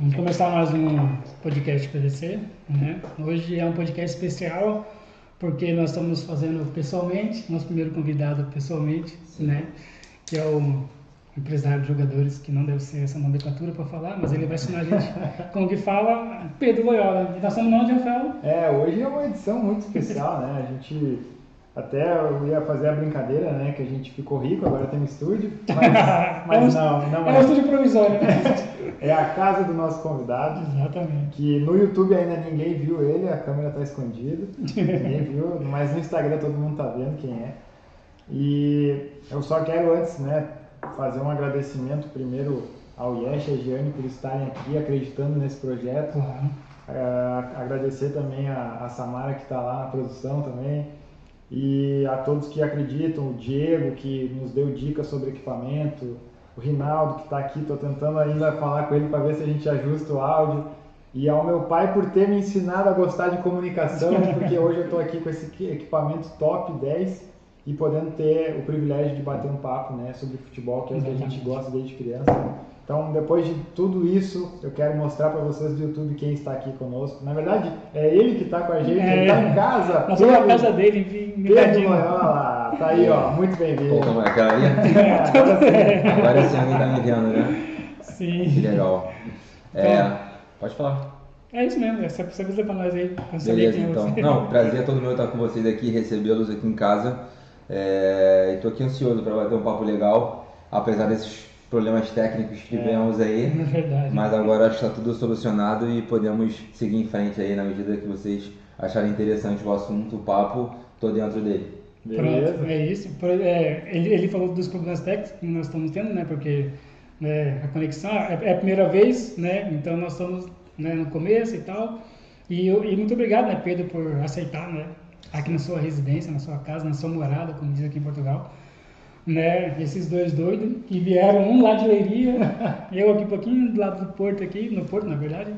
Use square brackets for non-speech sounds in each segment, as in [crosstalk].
Vamos começar mais um podcast PVC. Né? Hoje é um podcast especial porque nós estamos fazendo pessoalmente, nosso primeiro convidado pessoalmente, né? que é o empresário de jogadores, que não deve ser essa nomenclatura para falar, mas ele vai ensinar a gente [laughs] como que fala, Pedro Loyola. E nós estamos onde, Rafael? É, hoje é uma edição muito especial, né? A gente até eu ia fazer a brincadeira, né? Que a gente ficou rico, agora tem um estúdio. Mas, [laughs] mas não, não é. É um estúdio provisório, né? [laughs] É a casa do nosso convidado. Exatamente. Que no YouTube ainda ninguém viu ele, a câmera está escondida. ninguém viu, mas no Instagram todo mundo está vendo quem é. E eu só quero antes, né, fazer um agradecimento primeiro ao Yesh e a Giane por estarem aqui acreditando nesse projeto. Claro. Uh, agradecer também a, a Samara que está lá na produção também e a todos que acreditam, o Diego que nos deu dicas sobre equipamento, o Rinaldo que está aqui, estou tentando ainda falar com ele para ver se a gente ajusta o áudio. E ao meu pai por ter me ensinado a gostar de comunicação, porque hoje eu estou aqui com esse equipamento top 10 e podendo ter o privilégio de bater um papo né, sobre futebol, que é o que a gente gosta desde criança. Então, depois de tudo isso, eu quero mostrar para vocês do YouTube quem está aqui conosco. Na verdade, é ele que está com a gente, é, ele está em casa. Nós vamos na casa dele, em Pedro Loyola, tá aí, ó, muito bem-vindo. Pô, como é que é? [laughs] [laughs] Agora sim alguém está me vendo, né? Sim. Que legal. É, então, pode falar. É isso mesmo, você precisa para nós aí. Beleza, então. Não, prazer é todo meu estar com vocês aqui, recebê-los aqui em casa. Estou é, aqui ansioso para bater um papo legal, apesar desses problemas técnicos que tivemos é, aí. É verdade. Mas agora acho que está tudo solucionado e podemos seguir em frente aí na medida que vocês acharem interessante o assunto, o papo, estou dentro dele. Beleza. Pronto, é isso. É, ele, ele falou dos problemas técnicos que nós estamos tendo, né? Porque né, a conexão é, é, a primeira vez, né? Então nós estamos né, no começo e tal. E, e muito obrigado, né, Pedro, por aceitar, né? Aqui na sua residência, na sua casa, na sua morada, como diz aqui em Portugal né, esses dois doidos, que vieram um lá de Leiria, [laughs] eu aqui um pouquinho do lado do Porto aqui, no Porto na verdade,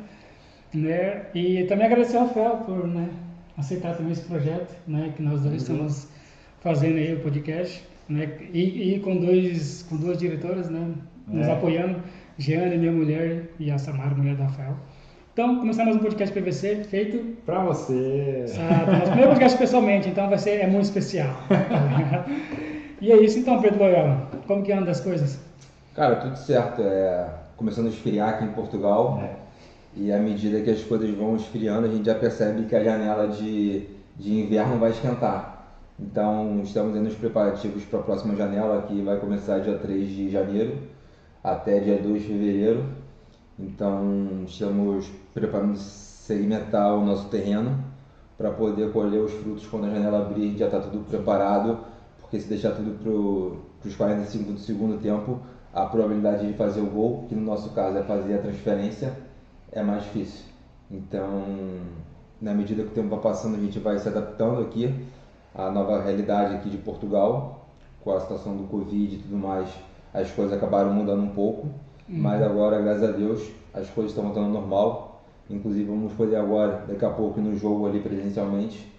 né, e também agradecer ao Rafael por, né, aceitar também esse projeto, né, que nós dois uhum. estamos fazendo aí o podcast, né, e, e com dois, com duas diretoras, né, nos é. apoiando, Jeane, minha mulher, e a Samara, mulher do Rafael. Então, começar mais um podcast PVC feito para você. Sabe, nosso primeiro podcast pessoalmente, então vai ser é muito especial. [laughs] E é isso então, Pedro Loyola. Como que anda as coisas? Cara, tudo certo. É... Começando a esfriar aqui em Portugal. É. E à medida que as coisas vão esfriando, a gente já percebe que a janela de, de inverno vai esquentar. Então, estamos nos preparativos para a próxima janela, que vai começar dia 3 de janeiro até dia 2 de fevereiro. Então, estamos preparando segmentar o nosso terreno para poder colher os frutos quando a janela abrir, já está tudo preparado porque se deixar tudo para os 45 do segundo tempo, a probabilidade de fazer o gol, que no nosso caso é fazer a transferência, é mais difícil. Então, na medida que o tempo vai passando, a gente vai se adaptando aqui à nova realidade aqui de Portugal, com a situação do Covid e tudo mais, as coisas acabaram mudando um pouco, uhum. mas agora, graças a Deus, as coisas estão voltando ao normal. Inclusive, vamos poder agora, daqui a pouco, no jogo ali presencialmente,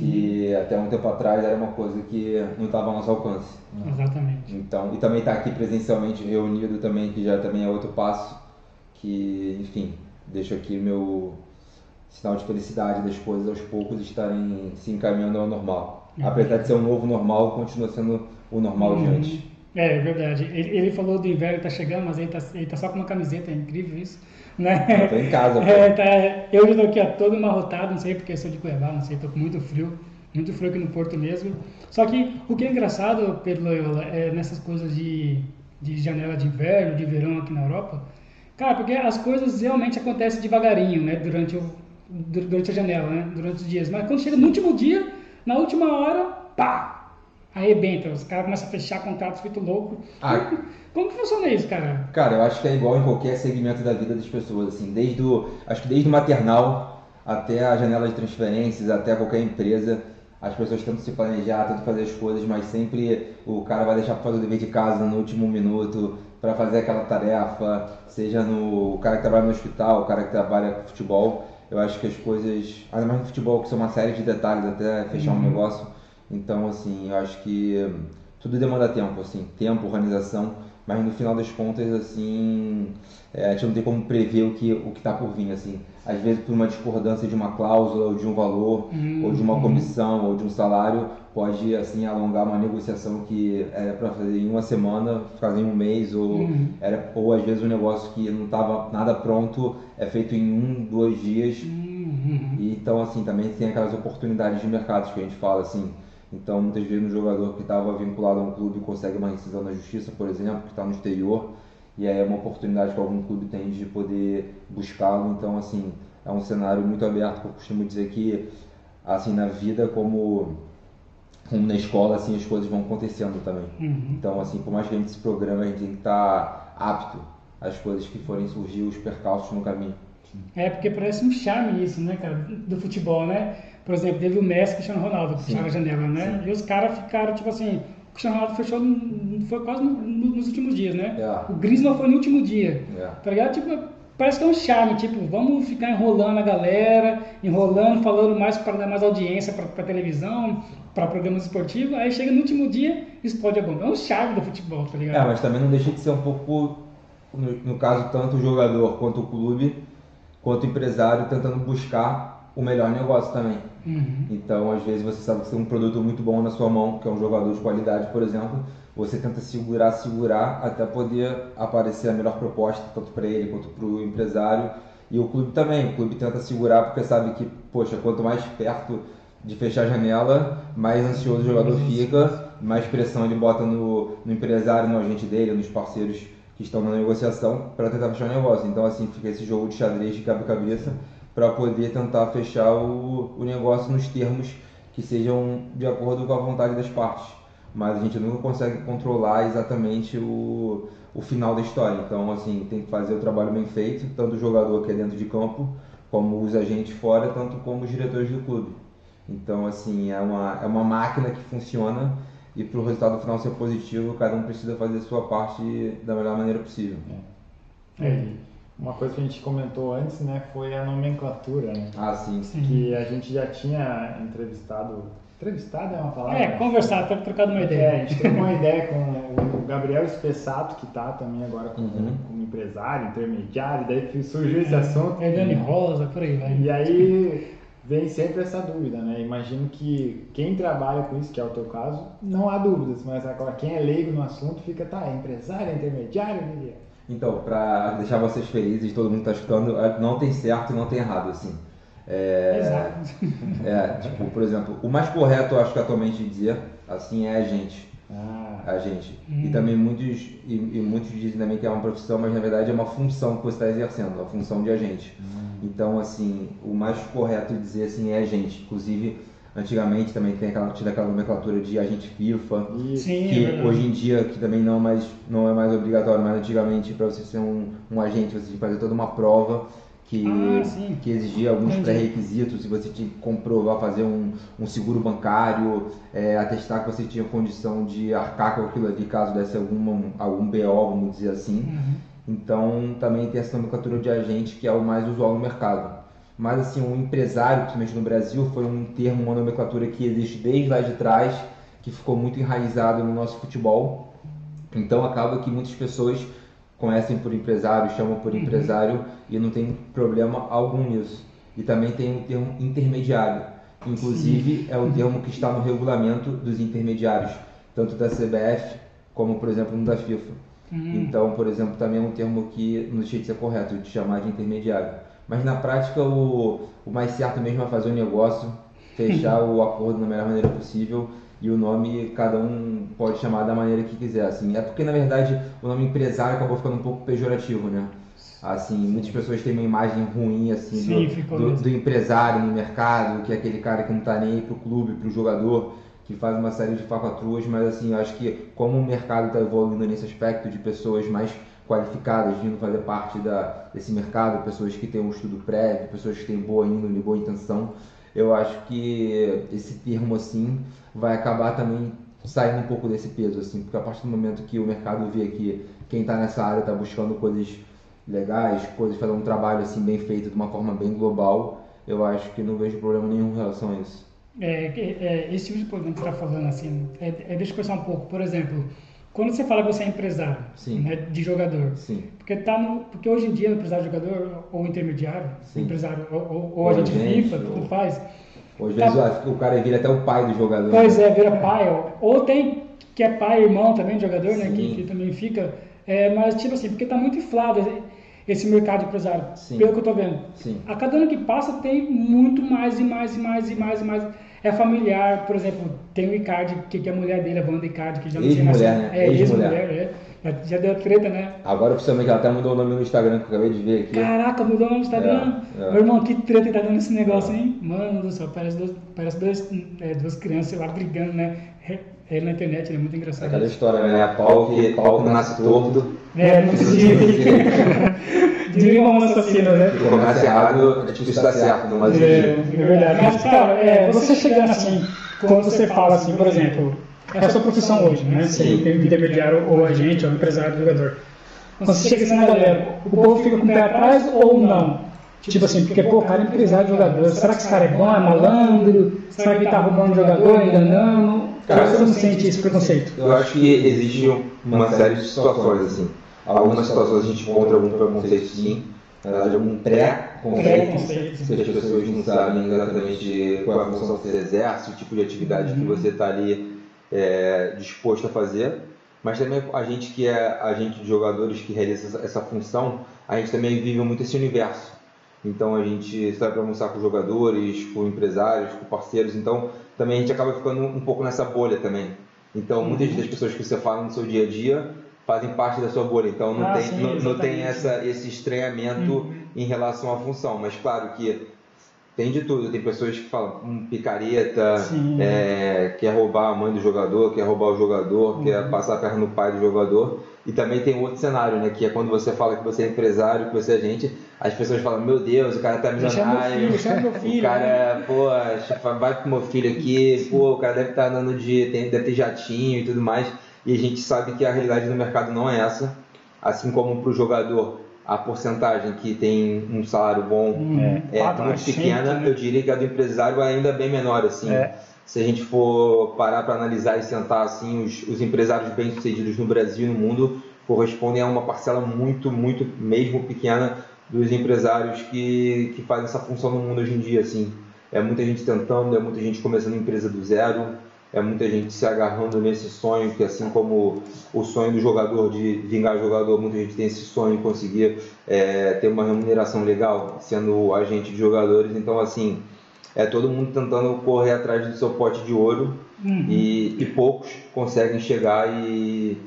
que até um tempo atrás era uma coisa que não estava ao nosso alcance. Exatamente. Então, e também estar tá aqui presencialmente reunido também, que já também é outro passo, que, enfim, deixo aqui meu sinal de felicidade das coisas aos poucos estarem se encaminhando ao normal. Uhum. Apesar de ser um novo normal, continua sendo o normal uhum. de antes. É, é verdade. Ele, ele falou do inverno está chegando, mas ele está ele tá só com uma camiseta, é incrível isso. Né? Eu tô em casa. [laughs] É, tá, eu estou aqui ó, todo amarrotado, não sei porque sou de Cuiabá, não sei, estou com muito frio. Muito frio aqui no Porto mesmo. Só que o que é engraçado, Pedro Loyola, é nessas coisas de, de janela de inverno, de verão aqui na Europa, cara, porque as coisas realmente acontecem devagarinho, né? Durante, o, durante a janela, né? Durante os dias. Mas quando chega no último dia, na última hora, pá! Arrebenta, os caras começam a fechar contratos feito louco. Ah, como que funciona isso, cara? Cara, eu acho que é igual em qualquer segmento da vida das pessoas, assim, desde o, acho que desde o maternal até a janela de transferências, até qualquer empresa, as pessoas tentam se planejar, tentam fazer as coisas, mas sempre o cara vai deixar para fazer o dever de casa no último minuto para fazer aquela tarefa, seja no o cara que trabalha no hospital, o cara que trabalha com futebol. Eu acho que as coisas, ainda mais no futebol, que são uma série de detalhes até fechar uhum. um negócio. Então, assim, eu acho que tudo demanda tempo, assim, tempo, organização mas no final das contas, assim, é, a gente não tem como prever o que o está por vir, assim. Às vezes, por uma discordância de uma cláusula, ou de um valor, uhum. ou de uma comissão, ou de um salário, pode, assim, alongar uma negociação que era para fazer em uma semana, fazer em um mês, ou, uhum. era, ou às vezes um negócio que não estava nada pronto, é feito em um, dois dias. Uhum. E, então, assim, também tem aquelas oportunidades de mercado que a gente fala, assim, então, muitas vezes um jogador que estava vinculado a um clube consegue uma rescisão na justiça, por exemplo, que está no exterior, e aí é uma oportunidade que algum clube tem de poder buscá-lo. Então, assim, é um cenário muito aberto, eu costumo dizer que, assim, na vida como, como na escola, assim, as coisas vão acontecendo também. Uhum. Então, assim, por mais que a gente se programa, a gente tem que estar tá apto às coisas que forem surgir, os percalços no caminho. É, porque parece um charme isso, né, cara, do futebol, né? Por exemplo, teve o Messi e o Cristiano Ronaldo que fecharam a janela, né? Sim. E os caras ficaram, tipo assim, o Cristiano Ronaldo fechou, foi quase no, no, nos últimos dias, né? Yeah. É. O Griezmann foi no último dia, yeah. É. tá ligado? Tipo, parece que é um charme, tipo, vamos ficar enrolando a galera, enrolando, falando mais para dar mais audiência para televisão, para programas esportivos, aí chega no último dia, explode a bomba. É um charme do futebol, tá ligado? É, mas também não deixa de ser um pouco, no, no caso, tanto o jogador quanto o clube, quanto o empresário, tentando buscar o melhor negócio também. Uhum. Então, às vezes, você sabe que tem um produto muito bom na sua mão, que é um jogador de qualidade, por exemplo, você tenta segurar, segurar, até poder aparecer a melhor proposta, tanto para ele quanto para o empresário. E o clube também, o clube tenta segurar porque sabe que, poxa, quanto mais perto de fechar a janela, mais ansioso o jogador fica, mais pressão ele bota no, no empresário, no agente dele, nos parceiros que estão na negociação para tentar fechar o negócio. Então, assim, fica esse jogo de xadrez de cabeça para poder tentar fechar o, o negócio nos termos que sejam de acordo com a vontade das partes. Mas a gente nunca consegue controlar exatamente o, o final da história. Então, assim, tem que fazer o trabalho bem feito, tanto o jogador que é dentro de campo, como os agentes fora, tanto como os diretores do clube. Então, assim, é uma, é uma máquina que funciona e para o resultado final ser positivo, cada um precisa fazer a sua parte da melhor maneira possível. É. é. Uma coisa que a gente comentou antes, né, foi a nomenclatura, né? Ah, sim. sim. Que a gente já tinha entrevistado. Entrevistado é uma palavra? É, conversado, ter trocado uma ideia. É, a gente trocou uma ideia com o Gabriel Espessato, que está também agora como, uhum. como, empresário, intermediário, daí surgiu esse assunto. É Dani Rosa, por aí vai. E aí vem sempre essa dúvida, né? Imagino que quem trabalha com isso, que é o teu caso, não há dúvidas, mas agora quem é leigo no assunto fica, tá, é empresário, é intermediário, Miguel? Então, para deixar vocês felizes, todo mundo está escutando, é, não tem certo e não tem errado, assim. É, Exato. É, tipo, por exemplo, o mais correto, eu acho que atualmente dizer, assim, é a gente. Ah. A gente. Hum. E também muitos, e, e, muitos dizem também que é uma profissão, mas na verdade é uma função que você está exercendo, a função de agente. Hum. Então, assim, o mais correto dizer assim é agente. Inclusive, Antigamente também tem aquela, tinha aquela nomenclatura de agente FIFA, Sim, que é hoje em dia que também não é mais, não é mais obrigatório, mas antigamente para você ser um, um agente você tinha que fazer toda uma prova que, ah, que exigia alguns pré-requisitos, e você tinha que comprovar, fazer um, um seguro bancário, é, atestar que você tinha condição de arcar com aquilo ali caso desse alguma, algum BO, vamos dizer assim. Uhum. Então também tem essa nomenclatura de agente que é o mais usual no mercado mas assim, um empresário, principalmente no Brasil, foi um termo, uma nomenclatura que existe desde lá de trás, que ficou muito enraizado no nosso futebol. Então acaba que muitas pessoas conhecem por empresário, chamam por uhum. empresário e não tem problema algum nisso. E também tem o termo intermediário. Inclusive Sim. é o termo que está no regulamento dos intermediários, tanto da CBF como, por exemplo, no da FIFA. Uhum. Então, por exemplo, também é um termo que não deixa de ser correto, de chamar de intermediário. Mas na prática o, o mais certo mesmo é fazer o negócio, fechar [laughs] o acordo da melhor maneira possível e o nome cada um pode chamar da maneira que quiser. Assim, é porque na verdade o nome empresário acabou ficando um pouco pejorativo, né? Assim, muitas pessoas têm uma imagem ruim assim Sim, do, do, do, empresário no mercado, que é aquele cara que não está nem aí pro clube, pro jogador, que faz uma série de facaturas, mas assim, eu acho que como o mercado está evoluindo nesse aspecto de pessoas mais qualificadas vindo fazer parte da, desse mercado, pessoas que têm um estudo prévio, pessoas que têm boa índole, boa intenção. Eu acho que esse termo assim vai acabar também saindo um pouco desse peso, assim, porque a partir do momento que o mercado vê que quem está nessa área está buscando coisas legais, coisas fazer um trabalho assim bem feito de uma forma bem global, eu acho que não vejo problema nenhum em relação a isso. É, é esse tipo de problema que você está falando assim, é, é, deixa eu pensar um pouco, por exemplo, quando você fala que você é empresário né, de jogador, Sim. Porque, tá no, porque hoje em dia, empresário de jogador ou intermediário, Sim. empresário ou, ou, ou agente FIFA, ou- tudo faz. Ou às vezes Tá. o cara vira até o pai do jogador. Pois é, vira pai. Ou, ou tem que é pai irmão também de jogador, né? Que, que também fica. É, mas, tipo assim, porque tá muito inflado esse mercado de empresário, Sim. pelo que eu tô vendo. Sim. A cada ano que passa tem muito mais e mais e mais e mais e mais. É familiar, por exemplo, tem o Icardi, que, que é a mulher dele, a Wanda Icardi, que já não tinha Ex-mulher, nascido. né? É, Ex-mulher. ex-mulher, é. Já, já deu treta, né? Agora oficialmente ela até mudou o nome no Instagram que eu acabei de ver aqui. Caraca, mudou o nome do Instagram. É, é. Meu irmão, que treta que tá dando esse negócio, hein? Mano do céu, parece, dois, parece dois, é, duas crianças lá brigando, né? Ele na internet, ele é muito engraçado. Aquela história, né? Pau que, pau que nasce torto. É, não se [laughs] [laughs] Diria uma assassina, né? Se começa errado, é difícil dar certo, mas É, é verdade. Mas, cara, é, você chegando assim, quando você fala assim, por exemplo, é a sua profissão hoje, né? Você tem intermediário ou agente, ou empresário, jogador. Quando você chega assim na galera, o povo fica com o pé atrás ou não? Tipo assim, porque, pô, o cara é empresário de jogador. Será que esse cara é bom, é malandro? Será que ele tá roubando jogador, enganando? Cara, Ou você não sente esse preconceito? Eu acho que existe uma série de situações, assim. Algumas situações a gente encontra algum preconceito, sim. Na verdade, algum pré-conceito. Se as pessoas não sabem exatamente qual é a função que você exerce, o tipo de atividade que você está ali é, disposto a fazer. Mas também a gente que é agente de jogadores que realiza essa, essa função, a gente também vive muito esse universo. Então a gente sai para almoçar com jogadores, com empresários, com parceiros. Então também a gente acaba ficando um pouco nessa bolha também. Então muitas das pessoas que você fala no seu dia a dia fazem parte da sua bolha. Então não Ah, tem, sim, não, não tem essa, esse estranhamento Uhum. em relação à função. Mas claro que tem de tudo. Tem pessoas que falam hum, picareta, é, quer roubar a mãe do jogador, quer roubar o jogador, Uhum. quer passar a perna no pai do jogador. E também tem outro cenário, né? Que é quando você fala que você é empresário, que você é agente, as pessoas falam, meu Deus, o cara tá meu milionário. filho. [laughs] O cara, pô, vai pro meu filho aqui, pô, o cara deve estar andando de. Tem, deve ter jatinho e tudo mais. E a gente sabe que a realidade do mercado não é essa. Assim como pro jogador, a porcentagem que tem um salário bom Hum, é quatro muito pequena, né? eu diria que a do empresário é ainda bem menor, assim. É. Se a gente for parar para analisar e sentar, assim, os, os empresários bem-sucedidos no Brasil e no mundo correspondem a uma parcela muito, muito mesmo pequena dos empresários que, que fazem essa função no mundo hoje em dia, assim. É muita gente tentando, é muita gente começando empresa do zero, é muita gente se agarrando nesse sonho, que assim como o sonho do jogador de vingar jogador, muita gente tem esse sonho de conseguir é, ter uma remuneração legal sendo agente de jogadores. Então, assim, é todo mundo tentando correr atrás do seu pote de ouro Uhum. e, e poucos conseguem chegar e,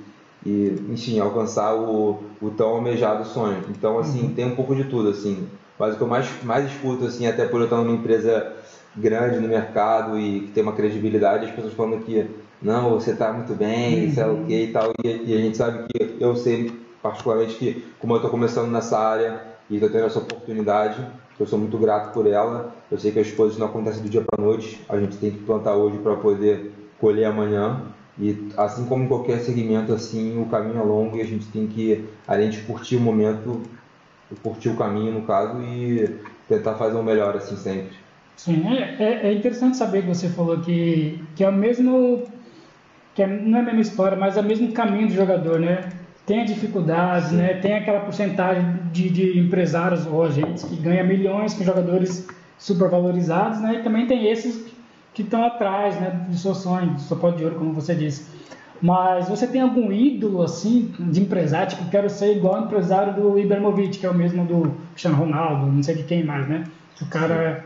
e enfim, alcançar o, o tão almejado sonho. Então, assim, tem um pouco de tudo, assim. Mas o que eu mais, mais escuto, assim, até por eu estar numa empresa grande no mercado e que tem uma credibilidade, as pessoas falando que não, você está muito bem, sei lá o que e tal. E, e a gente sabe que eu sei particularmente que como eu estou começando nessa área e estou tendo essa oportunidade, eu sou muito grato por ela. Eu sei que as coisas não acontecem do dia para noite, a gente tem que plantar hoje para poder colher amanhã. E assim como qualquer segmento, assim, o caminho é longo e a gente tem que, além de curtir o momento, curtir o caminho no caso e tentar fazer o melhor assim sempre. Sim, é, é- é interessante saber que você falou que, que é o mesmo. que é- não é a mesma história, mas é o mesmo caminho do jogador, né? Tem a dificuldade, né? Tem aquela porcentagem de, de empresários ou agentes que ganham milhões com jogadores supervalorizados, né? E também tem esses que estão atrás, né? Do seu sonho, do seu pote de ouro, como você disse. Mas você tem algum ídolo, assim, de empresário? Tipo, quero ser igual ao empresário do Ibrahimovic, que é o mesmo do Cristiano Ronaldo, não sei de quem mais, né? O cara...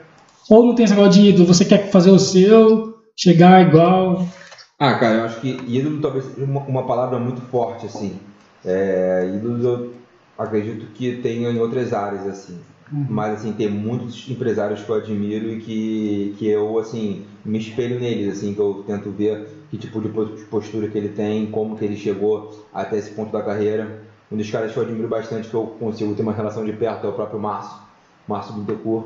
Ou não tem esse negócio de ídolo, você quer fazer o seu, chegar igual... Ah, cara, eu acho que ídolo talvez seja uma, uma palavra muito forte, assim. É, ídolos eu acredito que tenha em outras áreas, assim. Mas, assim, tem muitos empresários que eu admiro e que, que eu, assim, me espelho neles, assim, que eu tento ver que tipo de pos- postura que ele tem, como que ele chegou até esse ponto da carreira. Um dos caras que eu admiro bastante, que eu consigo ter uma relação de perto, é o próprio Márcio, Márcio Bittencourt,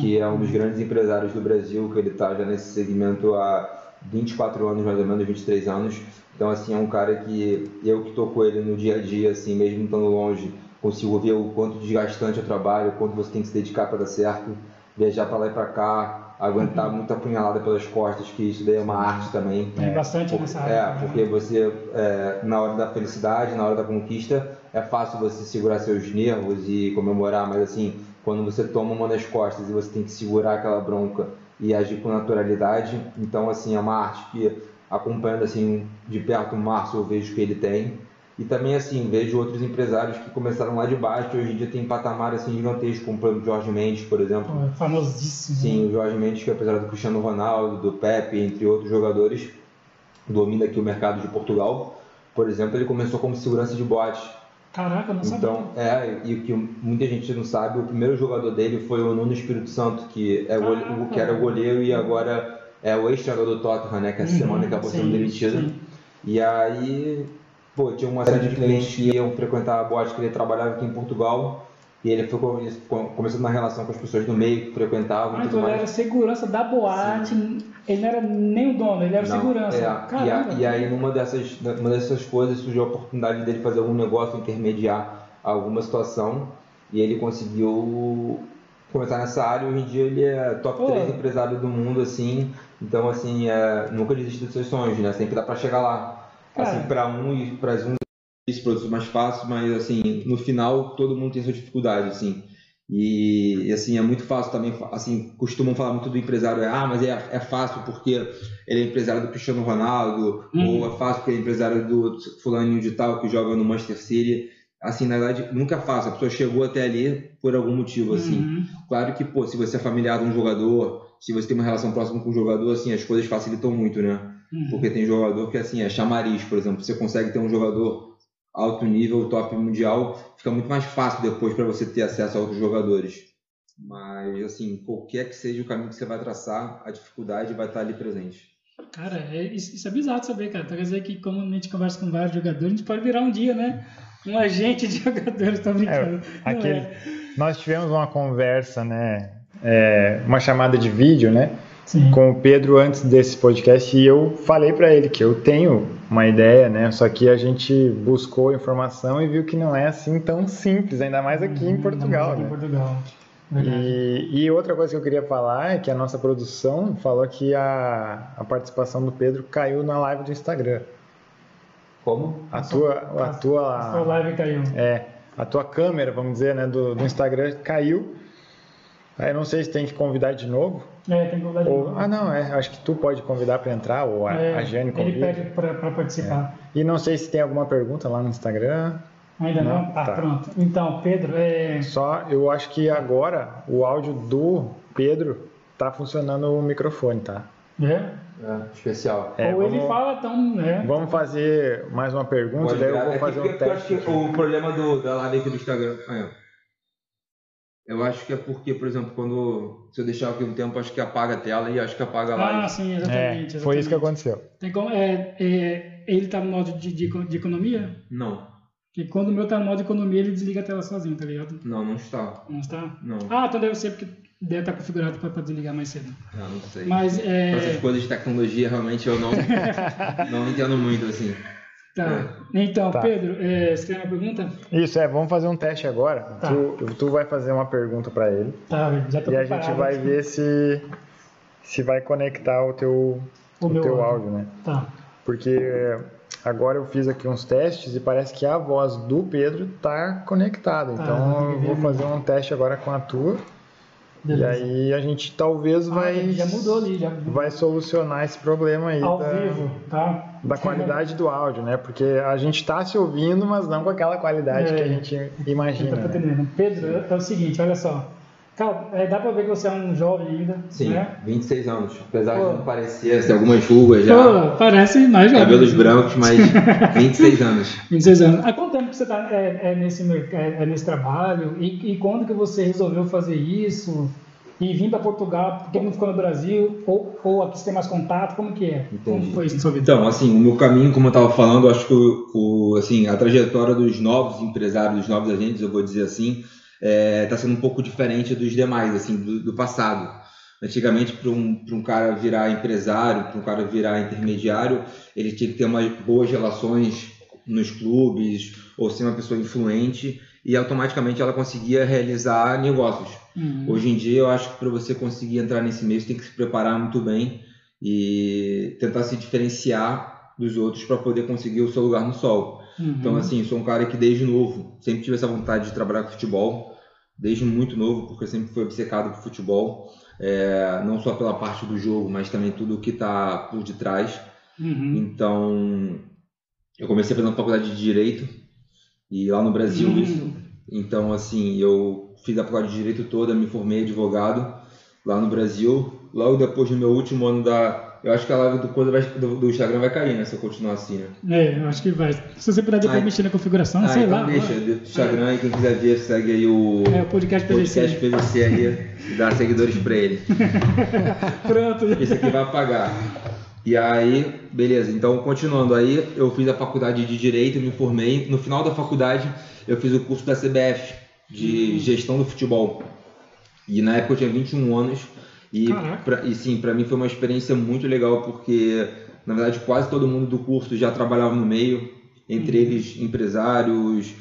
que é um dos grandes empresários do Brasil, que ele está já nesse segmento há 24 anos, mais ou menos, 23 anos. Então, assim, é um cara que eu que tô com ele no dia a dia, assim, mesmo estando longe, consigo ver o quanto desgastante é o trabalho, o quanto você tem que se dedicar para dar certo, viajar para lá e para cá, aguentar muita punhalada pelas costas, que isso daí é uma arte também. Tem bastante Por- nessa área. É, porque você, é, na hora da felicidade, na hora da conquista, é fácil você segurar seus nervos e comemorar, mas assim, quando você toma uma nas costas e você tem que segurar aquela bronca e agir com naturalidade, então assim, é uma arte que, acompanhando assim de perto o Márcio, eu vejo que ele tem. E também assim, vejo outros empresários que começaram lá de baixo e hoje em dia tem patamar assim gigantesco, como o Jorge Mendes, por exemplo. É famosíssimo. Sim, o Jorge Mendes, que apesar do Cristiano Ronaldo, do Pepe, entre outros jogadores, domina aqui o mercado de Portugal. Por exemplo, ele começou como segurança de bote. Caraca, eu não sabia. Então, é, e o que muita gente não sabe, o primeiro jogador dele foi o Nuno Espírito Santo, que, é o, que era o goleiro e agora é o ex-treinador do Tottenham, né? Que essa Uhum, semana acabou sendo demitido. sim. E aí, pô, tinha uma série de clientes que iam frequentar a boate que ele trabalhava aqui em Portugal. E ele foi começando uma relação com as pessoas do meio que frequentavam Ah, tudo então ele mais. era segurança da boate, ele não era nem o dono, ele era Não, segurança. é, e, a- e aí, numa dessas, numa dessas coisas, surgiu a oportunidade dele fazer algum negócio, intermediar alguma situação, e ele conseguiu começar nessa área. Hoje em dia, ele é top Pô. 3 empresário do mundo, assim. Então, assim, é, nunca desiste dos seus sonhos, né? Sempre dá pra chegar lá. Cara. Assim, pra um e para um, isso produtos mais fácil, mas, assim, no final, todo mundo tem sua dificuldade, assim. E, e, assim, é muito fácil também, assim, costumam falar muito do empresário, é, ah, mas é, é fácil porque ele é empresário do Cristiano Ronaldo, Uhum. ou é fácil porque ele é empresário do fulaninho de tal que joga no Manchester City. Assim, na verdade, nunca é fácil. A pessoa chegou até ali por algum motivo, assim. Uhum. Claro que, pô, se você é familiar de um jogador, se você tem uma relação próxima com o jogador, assim, as coisas facilitam muito, né? Uhum. Porque tem jogador que, assim, é chamariz, por exemplo. Você consegue ter um jogador alto nível, top mundial, fica muito mais fácil depois para você ter acesso a outros jogadores. Mas, assim, qualquer que seja o caminho que você vai traçar, a dificuldade vai estar ali presente. Cara, é- isso, é bizarro saber, cara. Então quer dizer que como a gente conversa com vários jogadores, a gente pode virar um dia, né? Um agente de [laughs] jogadores, tô brincando. Não aquele- é. Nós tivemos uma conversa, né? é, uma chamada de vídeo, né? Sim. com o Pedro antes desse podcast e eu falei para ele que eu tenho uma ideia, né? Só que a gente buscou informação e viu que não é assim tão simples, ainda mais aqui em Uhum, Portugal, aqui né? Em Portugal. E, e outra coisa que eu queria falar é que a nossa produção falou que a, a participação do Pedro caiu na live do Instagram. Como? A tua, a A sua tua, live caiu. é, a tua câmera, vamos dizer, né, do, do Instagram caiu. Aí eu não sei se tem que convidar de novo. É, tem que convidar de novo. ah, não, é, acho que tu pode convidar para entrar, ou a, É, a Jane Ele convida. pede pra, pra participar. E não sei se tem alguma pergunta lá no Instagram. Ainda não? Não? Tá, Tá. pronto. Então, Pedro, é... Só eu acho que agora o áudio do Pedro tá funcionando o microfone, tá? é? É, especial. É, Ou ele vamos- fala tão, né? Vamos fazer mais uma pergunta, Pode daí eu vou É fazer que- um porque eu acho teste. que o problema do, da live aqui do Instagram. aí, ó. Eu acho que é porque, por exemplo, quando se eu deixar aqui um tempo, acho que apaga a tela e acho que apaga a live. Ah, sim, É, exatamente. foi isso que exatamente. aconteceu. Tem como, é, é, ele tá no modo de, de, de economia? Não, Porque quando o meu tá no modo economia, ele desliga a tela sozinho, tá ligado? não, não está. Não está? Não, Ah, então deve ser porque deve estar configurado para desligar mais cedo. não, não sei. Mas é. Essas coisas de tecnologia realmente eu não, [laughs] não entendo muito, assim. Tá. Então, Tá. Pedro, é, você tem uma pergunta? Isso, é, vamos fazer um teste agora. Tá. Tu, tu vai fazer uma pergunta para ele Tá, já tô e a gente vai ver se, se vai conectar o teu, O o teu áudio. áudio, né? Tá. Porque é, agora eu fiz aqui uns testes e parece que a voz do Pedro tá conectada. Tá, Então eu vou fazer um teste agora com a tua. Beleza. E aí a gente talvez Ah, vai, já mudou ali, já vai solucionar esse problema aí ao da, vivo, tá? Da qualidade do áudio, né? Porque a gente tá se ouvindo, mas não com aquela qualidade É. que a gente Quem imagina. tá né? Pedro, é, é o seguinte, olha só. Cara, é, dá pra ver que você é um jovem ainda, Sim, né? 26 anos. Apesar Pô. de não parecer, assim, algumas rugas já, Pô, parece mais jovem. cabelos brancos, mas [laughs] 26 anos. 26 anos. Há quanto tempo que você está é, é nesse, é, é nesse trabalho? E, e quando que você resolveu fazer isso? E vir para Portugal? Por que não ficou no Brasil? Ou, ou aqui você tem mais contato? Como que é? Como Entendi. foi isso na sua vida? Então, assim, o meu caminho, como eu estava falando, acho que o, o- assim, a trajetória dos novos empresários, dos novos agentes, eu vou dizer assim, está sendo um pouco diferente dos demais, assim, do, do passado. Antigamente, para um, pra um cara virar empresário, para um cara virar intermediário, ele tinha que ter umas boas relações nos clubes, ou ser uma pessoa influente, e automaticamente ela conseguia realizar negócios. Uhum. Hoje em dia, eu acho que para você conseguir entrar nesse meio, você tem que se preparar muito bem e tentar se diferenciar dos outros para poder conseguir o seu lugar no sol. Uhum. Então, assim, sou um cara que desde novo sempre tive essa vontade de trabalhar com futebol, desde muito novo, porque eu sempre fui obcecado por futebol, é, não só pela parte do jogo, mas também tudo o que está por detrás. Uhum. Então, eu comecei fazendo faculdade de Direito, e lá no Brasil uhum. Então, assim, eu fiz a faculdade de Direito toda, me formei advogado lá no Brasil. Logo depois do meu último ano da eu acho que a live do, coisa vai, do, do, Instagram vai cair, né? Se eu continuar assim, né? É, eu acho que vai. Se você puder depois mexer na configuração, ah, sei então lá. Deixa, do Instagram e quem quiser ver, segue aí o é, o podcast PVC. Podcast PVC aí e dá seguidores pra ele. [laughs] Pronto. Esse aqui vai apagar. E aí, beleza. Então, continuando aí, eu fiz a faculdade de Direito, me formei. No final da faculdade, eu fiz o curso da CBF de hum. Gestão do Futebol. E na época eu tinha 21 anos e, pra, e sim, para mim foi uma experiência muito legal porque, na verdade, quase todo mundo do curso já trabalhava no meio, entre uhum. eles empresários,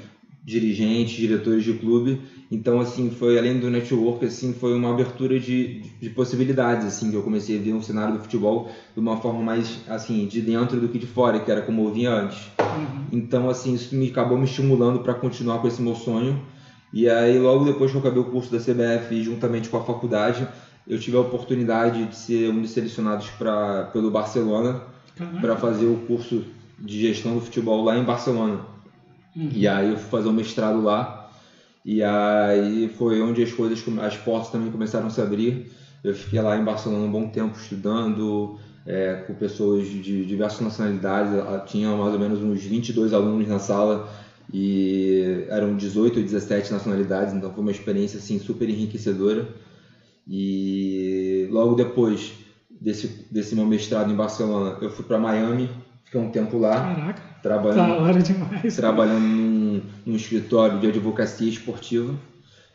dirigentes, diretores de clube. Então, assim, foi além do network, assim, foi uma abertura de, de possibilidades, assim, que eu comecei a ver um cenário do futebol de uma forma mais, assim, de dentro do que de fora, que era como eu vinha antes. Uhum. Então, assim, isso me acabou me estimulando para continuar com esse meu sonho. E aí, logo depois que eu acabei o curso da CBF, juntamente com a faculdade, eu tive a oportunidade de ser um dos selecionados pra, pelo Barcelona para fazer o curso de gestão do futebol lá em Barcelona. Uhum. E aí eu fui fazer um mestrado lá. E aí foi onde as coisas, as portas também começaram a se abrir. Eu fiquei lá em Barcelona um bom tempo estudando é, com pessoas de diversas nacionalidades. Tinha mais ou menos uns 22 alunos na sala e eram 18 ou 17 nacionalidades. Então foi uma experiência assim super enriquecedora. E logo depois desse, desse meu mestrado em Barcelona, eu fui para Miami, fiquei um tempo lá. Caraca, trabalhando, demais. Trabalhando num, num escritório de advocacia esportiva.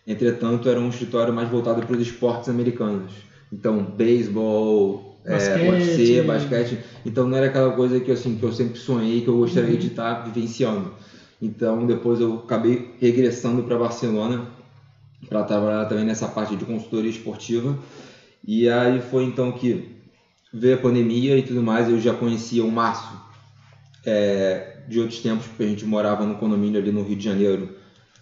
Entretanto, era um escritório mais voltado para os esportes americanos. Então, beisebol, basquete. É, UFC, basquete. Então, não era aquela coisa que, assim, que eu sempre sonhei, que eu gostaria uhum. de estar vivenciando. Então, depois eu acabei regressando para Barcelona para trabalhar também nessa parte de consultoria esportiva. E aí foi então que veio a pandemia e tudo mais, eu já conhecia o Márcio é, de outros tempos, porque a gente morava no condomínio ali no Rio de Janeiro,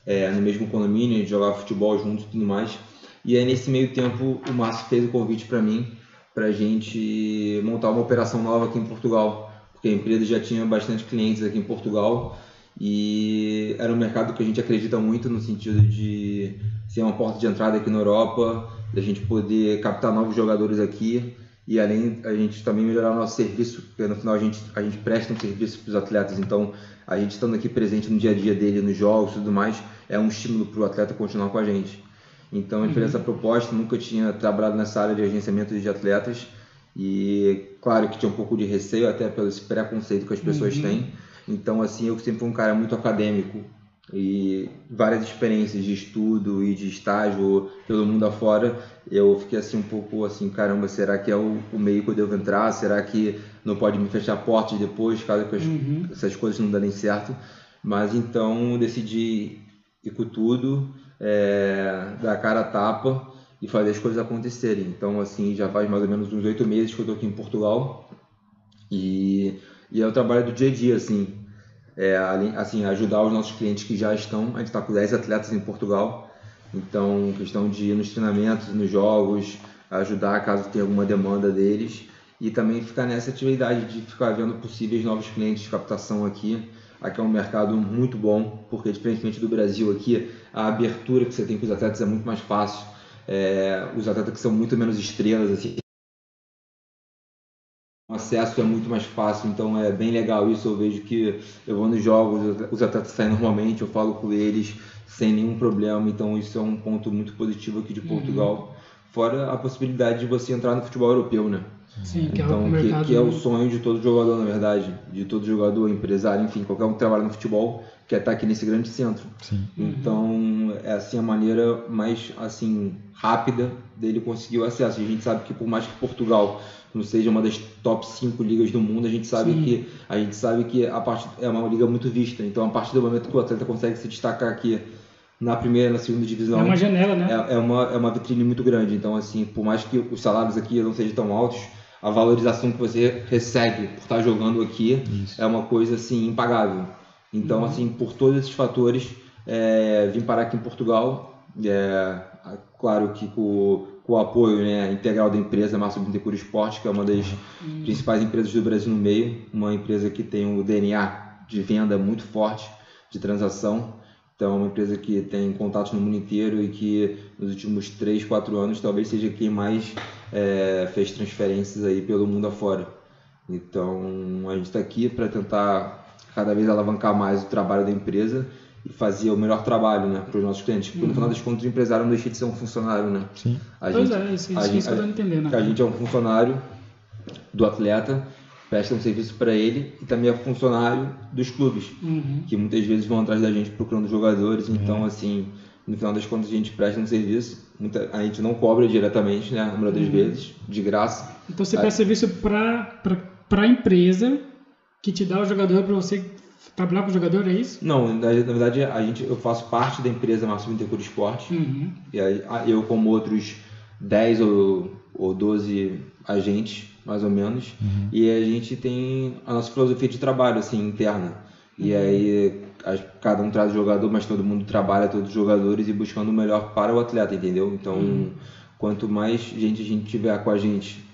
é, no mesmo condomínio, a gente jogava futebol juntos e tudo mais. E aí nesse meio tempo o Márcio fez o convite para mim, para a gente montar uma operação nova aqui em Portugal, porque a empresa já tinha bastante clientes aqui em Portugal e era um mercado que a gente acredita muito no sentido de ser uma porta de entrada aqui na Europa, da gente poder captar novos jogadores aqui e além a gente também melhorar o nosso serviço, porque no final a gente, a gente presta um serviço para os atletas, então a gente estando aqui presente no dia a dia dele, nos jogos e tudo mais, é um estímulo para o atleta continuar com a gente. Então a gente uhum. fez essa proposta, nunca tinha trabalhado nessa área de agenciamento de atletas e claro que tinha um pouco de receio até pelo esse preconceito que as pessoas uhum. têm, então, assim, eu sempre fui um cara muito acadêmico e várias experiências de estudo e de estágio pelo mundo afora, eu fiquei assim um pouco assim, caramba, será que é o, o meio que eu devo entrar? Será que não pode me fechar portas depois, caso as, uhum. essas coisas não derem certo? Mas então decidi ir com tudo, é, dar cara a tapa e fazer as coisas acontecerem. Então, assim, já faz mais ou menos uns oito meses que eu estou aqui em Portugal e e é o trabalho do dia a dia, assim, é, assim ajudar os nossos clientes que já estão. A gente está com 10 atletas em Portugal, então questão de ir nos treinamentos, nos jogos, ajudar caso tenha alguma demanda deles e também ficar nessa atividade de ficar vendo possíveis novos clientes de captação aqui. Aqui é um mercado muito bom, porque diferentemente do Brasil aqui, a abertura que você tem com os atletas é muito mais fácil. É, os atletas que são muito menos estrelas, assim, o acesso é muito mais fácil, então é bem legal isso. Eu vejo que eu vou nos jogos, os atletas saem normalmente, eu falo com eles sem nenhum problema, então isso é um ponto muito positivo aqui de uhum. Portugal. Uhum. Fora a possibilidade de você entrar no futebol europeu, né? Sim, que então, é, que, que é o sonho de todo jogador, na verdade, de todo jogador, empresário, enfim, qualquer um que trabalha no futebol quer estar aqui nesse grande centro. Sim. Então, é assim a maneira mais assim rápida dele conseguir o acesso. E a gente sabe que por mais que Portugal não seja uma das top 5 ligas do mundo, a gente sabe Sim. que a gente sabe que a parte é uma liga muito vista. Então, a partir do momento que o atleta consegue se destacar aqui na primeira, na segunda divisão. É uma janela, né? É, é, uma, é uma vitrine muito grande. Então, assim, por mais que os salários aqui não sejam tão altos, a valorização que você recebe por estar jogando aqui Isso. é uma coisa, assim, impagável. Então, uhum. assim, por todos esses fatores, é, vim parar aqui em Portugal. É, claro que com, com, o apoio né, integral da empresa Márcio Bittencourt Esporte, que é uma das uhum. principais empresas do Brasil no meio, uma empresa que tem o DNA de venda muito forte, de transação. Então, é uma empresa que tem contatos no mundo inteiro e que nos últimos 3, 4 anos talvez seja quem mais é, fez transferências aí pelo mundo afora. Então, a gente está aqui para tentar cada vez alavancar mais o trabalho da empresa e fazer o melhor trabalho né, para os nossos clientes. Porque uhum. no final das contas, o empresário não deixa de ser um funcionário. Né? Sim. A pois gente, é, isso, isso, a isso gente, que eu entendendo. A gente é um funcionário do atleta presta um serviço para ele e também é funcionário dos clubes, uhum. que muitas vezes vão atrás da gente procurando jogadores. Uhum. Então, assim, no final das contas, a gente presta um serviço, muita, a gente não cobra diretamente, né, a maioria das uhum. vezes, de graça. Então, você presta serviço para a empresa que te dá o jogador para você trabalhar com o jogador, é isso? Não, na, na, verdade, a gente, eu faço parte da empresa Máximo Intercura Esporte. Uhum. E aí, eu, como outros 10 ou, ou 12 agentes, mais ou menos. Uhum. E a gente tem a nossa filosofia de trabalho, assim, interna. E uhum. aí cada um traz o jogador, mas todo mundo trabalha, todos os jogadores, e buscando o melhor para o atleta, entendeu? Então, uhum. quanto mais gente a gente tiver com a gente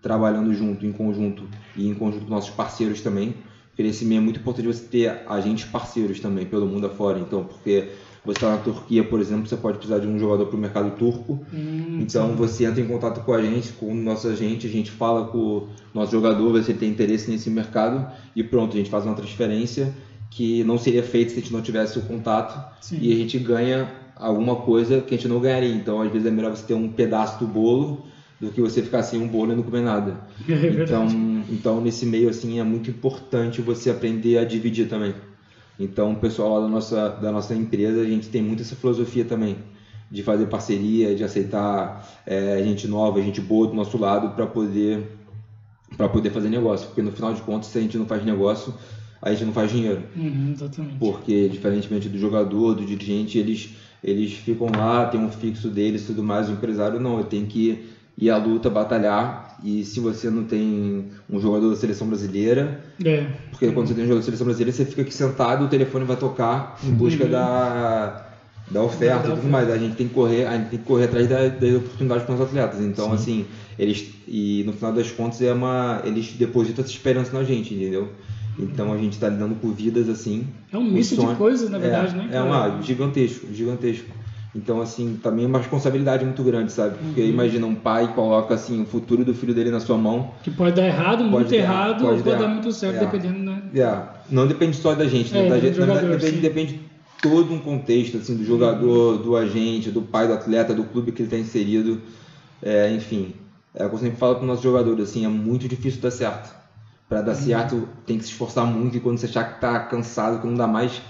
trabalhando junto, em conjunto, e em conjunto com nossos parceiros também, porque nesse meio é muito importante você ter agentes parceiros também pelo mundo afora. Então, porque você está na Turquia, por exemplo, você pode precisar de um jogador para o mercado turco. Hum, então sim. você entra em contato com a gente, com o nosso agente, a gente fala com o nosso jogador, vê se ele tem interesse nesse mercado e pronto, a gente faz uma transferência que não seria feita se a gente não tivesse o contato sim. e a gente ganha alguma coisa que a gente não ganharia. Então às vezes é melhor você ter um pedaço do bolo do que você ficar sem um bolo e não comer nada. [laughs] É então, então nesse meio assim é muito importante você aprender a dividir também. Então, o pessoal lá da nossa, da nossa empresa, a gente tem muito essa filosofia também de fazer parceria, de aceitar é, gente nova, gente boa do nosso lado para poder para poder fazer negócio, porque no final de contas, se a gente não faz negócio, a gente não faz dinheiro. Uhum, exatamente. Porque diferentemente do jogador, do dirigente, eles eles ficam lá, tem um fixo deles, tudo mais. O empresário não, tenho que ir à luta, batalhar e se você não tem um jogador da seleção brasileira, é. porque quando você tem um jogador da seleção brasileira, você fica aqui sentado, o telefone vai tocar em busca uhum. da, da oferta e tudo mais. A gente tem que correr, a gente tem que correr atrás das da oportunidades com os atletas. Então, Sim. assim, eles e no final das contas é uma, eles depositam essa esperança na gente, entendeu? Então a gente está lidando com vidas assim. É um misto de coisas, na verdade, é, né? É uma gigantesco, gigantesco. Então, assim, também é uma responsabilidade muito grande, sabe? Porque uhum. imagina um pai coloca, assim, o futuro do filho dele na sua mão. Que pode dar errado, pode muito dar, errado, pode ou pode dar, muito certo, é. dependendo, né? É. Não depende só da gente, né? É, da gente, jogador, depende, depende todo um contexto, assim, do jogador, do agente, do pai do atleta, do clube que ele está inserido. É, enfim, é o que eu sempre falo para os nossos jogadores, assim, é muito difícil dar certo. Para dar uhum. certo, tem que se esforçar muito e quando você achar que está cansado, que não dá mais,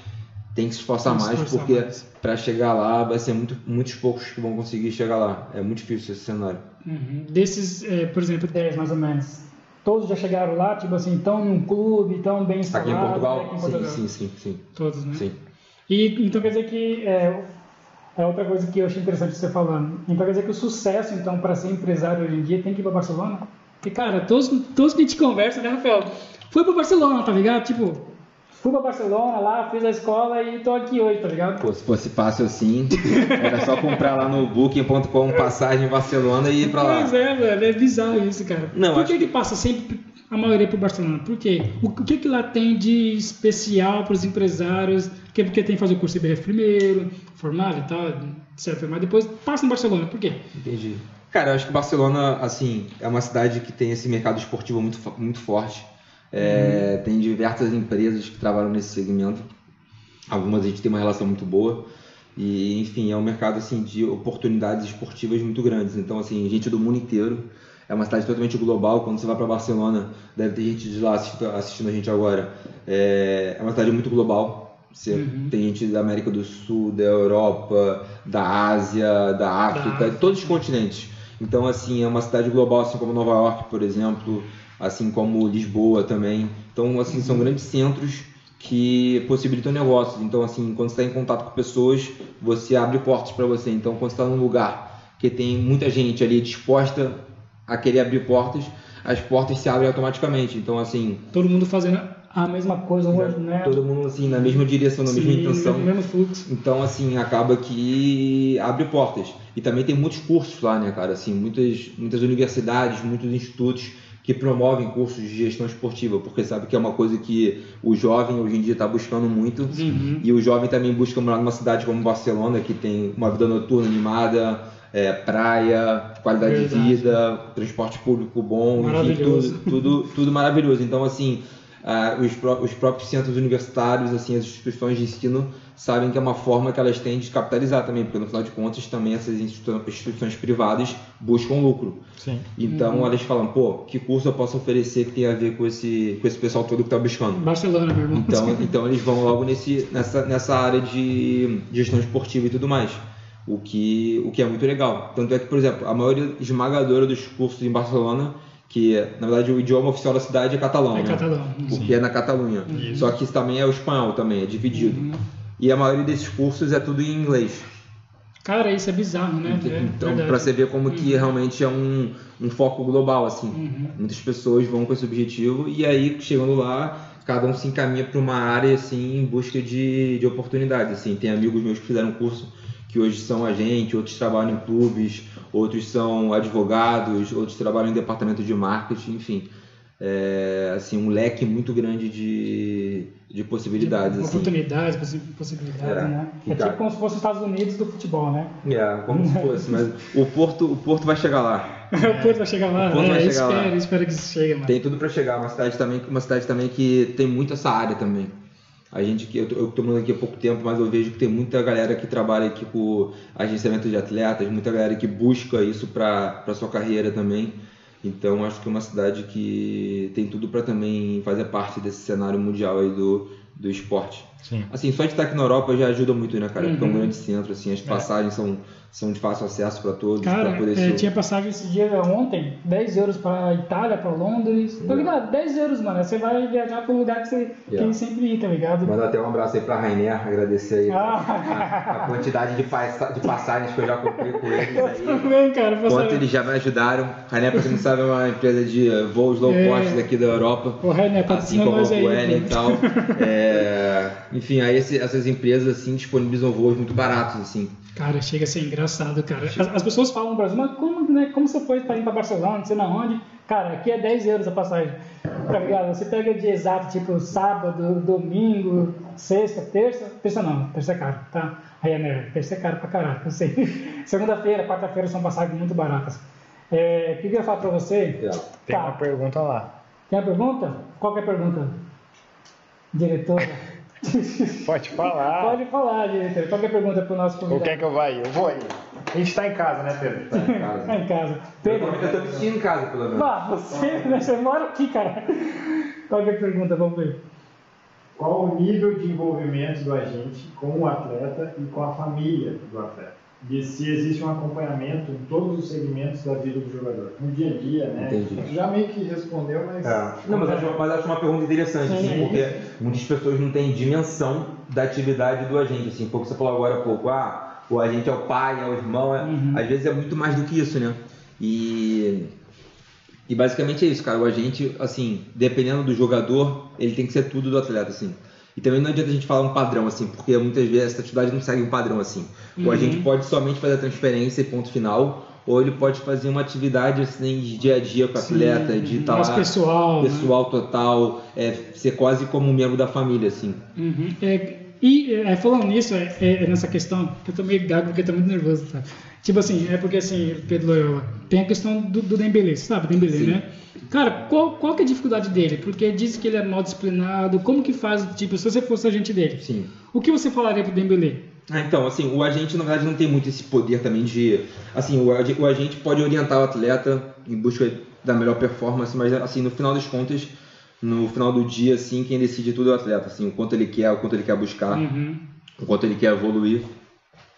tem que se esforçar mais, esforçar porque para chegar lá vai ser muito, muitos poucos que vão conseguir chegar lá. É muito difícil esse cenário. Uhum. Desses, é, por exemplo, 10 mais ou menos, todos já chegaram lá, tipo assim, estão em um clube, estão bem instalados? Aqui em Portugal? Aqui em Portugal. Sim, sim, sim, sim. Todos, né? Sim. E, então quer dizer que, é, é outra coisa que eu achei interessante você falando, então quer dizer que o sucesso, então, para ser empresário hoje em dia, tem que ir para Barcelona? Porque, cara, todos, todos que a gente conversa, né, Rafael? Foi para Barcelona, tá ligado? Tipo, fui pra Barcelona lá, fiz a escola e tô aqui hoje, tá ligado? Pô, se fosse fácil assim, era só comprar lá no booking.com passagem em Barcelona e ir pra lá. Pois é, velho, é bizarro isso, cara. Não, Por que, que que passa sempre a maioria pro Barcelona? Por quê? O que que lá tem de especial pros empresários? Porque, porque tem que fazer o curso IBF primeiro, formado e tal, etc. Mas depois passa em Barcelona, por quê? Entendi. Cara, eu acho que Barcelona, assim, é uma cidade que tem esse mercado esportivo muito, muito forte. É, uhum. Tem diversas empresas que trabalham nesse segmento. Algumas a gente tem uma relação muito boa. E, enfim, é um mercado assim, de oportunidades esportivas muito grandes. Então, assim, gente do mundo inteiro. É uma cidade totalmente global. Quando você vai para Barcelona, deve ter gente de lá assistindo, assistindo a gente agora. É, é uma cidade muito global. Você uhum. tem gente da América do Sul, da Europa, da Ásia, da África, de todos os continentes. Então, assim, é uma cidade global, assim como Nova York, por exemplo assim como Lisboa também. Então, assim, são grandes centros que possibilitam negócios. Então, assim, quando você está em contato com pessoas, você abre portas para você. Então, quando você está num lugar que tem muita gente ali disposta a querer abrir portas, as portas se abrem automaticamente. Então, assim. Todo mundo fazendo a mesma coisa hoje, né? Todo mundo, assim, na mesma direção, na Sim, mesma intenção. no mesmo fluxo. Então, assim, acaba que abre portas. E também tem muitos cursos lá, né, cara? Assim, muitas, muitas universidades, muitos institutos que promovem cursos de gestão esportiva, porque sabe que é uma coisa que o jovem hoje em dia está buscando muito. Uhum. E o jovem também busca morar numa cidade como Barcelona, que tem uma vida noturna animada, é, praia, qualidade Verdade. de vida, transporte público bom, enfim, tudo, tudo, tudo maravilhoso. Então, assim, ah, os, pró- os próprios centros universitários, assim, as instituições de ensino sabem que é uma forma que elas têm de capitalizar também, porque no final de contas também essas institu- instituições privadas buscam lucro. Sim. Então Uhum. elas falam, pô, que curso eu posso oferecer que tem a ver com esse, com esse pessoal todo que está buscando? Barcelona, meu irmão. Então, então eles vão logo nesse, nessa, nessa área de gestão esportiva e tudo mais. O que, o que é muito legal. Tanto é que, por exemplo, a maioria esmagadora dos cursos em Barcelona, que na verdade o idioma oficial da cidade é catalão, É né? catalão. O que é na Catalunha. Isso. Só que isso também é o espanhol também, é dividido. Uhum. E a maioria desses cursos é tudo em inglês. Cara, isso é bizarro, né? É, então, verdade. pra você ver como que realmente é um, um foco global, assim. Uhum. Muitas pessoas vão com esse objetivo e aí, chegando lá, cada um se encaminha para uma área, assim, em busca de, de oportunidades, assim. Tem amigos meus que fizeram curso que hoje são agente, outros trabalham em clubes, outros são advogados, outros trabalham em departamento de marketing, enfim. É, assim, um leque muito grande de, de possibilidades, De assim. Oportunidades, possi- possibilidades, É, né? É cara- tipo como se fosse os Estados Unidos do futebol, né? É, como se fosse, mas o Porto, o Porto vai chegar lá. [laughs] O Porto vai chegar lá, O Porto né? vai chegar espero, lá. espero que isso chegue, mano. Tem tudo para chegar, uma cidade também, uma cidade também que tem muito essa área também. A gente que eu tô morando aqui há pouco tempo, mas eu vejo que tem muita galera que trabalha aqui com agenciamento de atletas, muita galera que busca isso para sua carreira também. Então acho que é uma cidade que tem tudo para também fazer parte desse cenário mundial aí do, do esporte. Sim. Assim, só de estar aqui na Europa já ajuda muito, né, cara? Porque é um Uhum. grande centro, assim, as passagens são, são de fácil acesso para todos, Cara, para poder é, tinha passagem esse dia ontem, 10 euros pra Itália, pra Londres. Tá Yeah. ligado? 10 euros, mano. Você vai viajar pro lugar que você Yeah. quer sempre ir, tá ligado? Mandar até um abraço aí pra Rainer, agradecer aí Ah. a, a quantidade de, de passagens que eu já comprei com eles aí. também, cara. Quanto Passagem. eles já me ajudaram. Rainer, pra quem não sabe, é uma empresa de eh, voos low É. cost daqui da Europa. Ô, René, Assim como nós aí. Coelho e tal. [laughs] É, enfim, aí esse- essas empresas assim disponibilizam voos muito baratos, assim. Cara, chega a ser engraçado, cara. As, as pessoas falam no Brasil, mas como, né, como você foi pra ir pra Barcelona, não sei na onde? Cara, aqui é 10 euros a passagem. Tá ligado? Você pega de exato, tipo, sábado, domingo, sexta, terça. Terça não, terça é caro, tá? Aí, né, terça é caro pra caralho, eu sei. [laughs] Segunda-feira, quarta-feira são passagens muito baratas. É, o que eu ia falar pra você? Tem Tá. uma pergunta lá. Tem a pergunta? Qual é a pergunta? Diretora? [laughs] Pode falar. Pode falar, diretora. Qual que é a pergunta pro nosso Ou convidado? quer que eu vá aí? Eu vou aí. A gente tá em casa, né, Pedro? Tá em casa. Tá em casa. Eu Pedro, eu tô vestindo em casa, pelo menos. Vá, você, né, você mora aqui, cara. Qual que é a pergunta? Vamos ver. Qual o nível de envolvimento do agente com o atleta e com a família do atleta? E se existe um acompanhamento em todos os segmentos da vida do jogador? No dia a dia, né? Entendi. Já meio que respondeu, mas. Não, mas acho, mas acho uma pergunta interessante, assim, Sim. porque muitas pessoas não têm dimensão da atividade do agente, assim, pouco você falou agora há pouco, ah, o agente é o pai, é o irmão, é- Uhum. às vezes é muito mais do que isso, né? E, e basicamente é isso, cara, o agente, assim, dependendo do jogador, ele tem que ser tudo do atleta, assim. E também não adianta a gente falar um padrão, assim, porque muitas vezes essa atividade não segue um padrão, assim. O Uhum. agente pode somente fazer a transferência e ponto final, ou ele pode fazer uma atividade, assim, de dia a dia com o atleta, de estar mais lá pessoal. né? pessoal total, é, ser quase como um membro da família, assim. Uhum. É, e é, falando nisso, é, é nessa questão, que eu tô meio gago porque eu tô muito nervoso, tá? Tipo assim, é porque assim, Pedro Loyola, tem a questão do, do você sabe, Dembélé, Sim. né? Cara, qual, qual que é a dificuldade dele? Porque diz que ele é mal disciplinado, como que faz, tipo, se você fosse agente dele, Sim. o que você falaria pro Dembélé? Ah, então, assim, o agente na verdade não tem muito esse poder também de, assim, o, o agente pode orientar o atleta em busca da melhor performance, mas assim, no final das contas, no final do dia, assim, quem decide tudo é o atleta, assim, o quanto ele quer, o quanto ele quer buscar, Uhum. o quanto ele quer evoluir.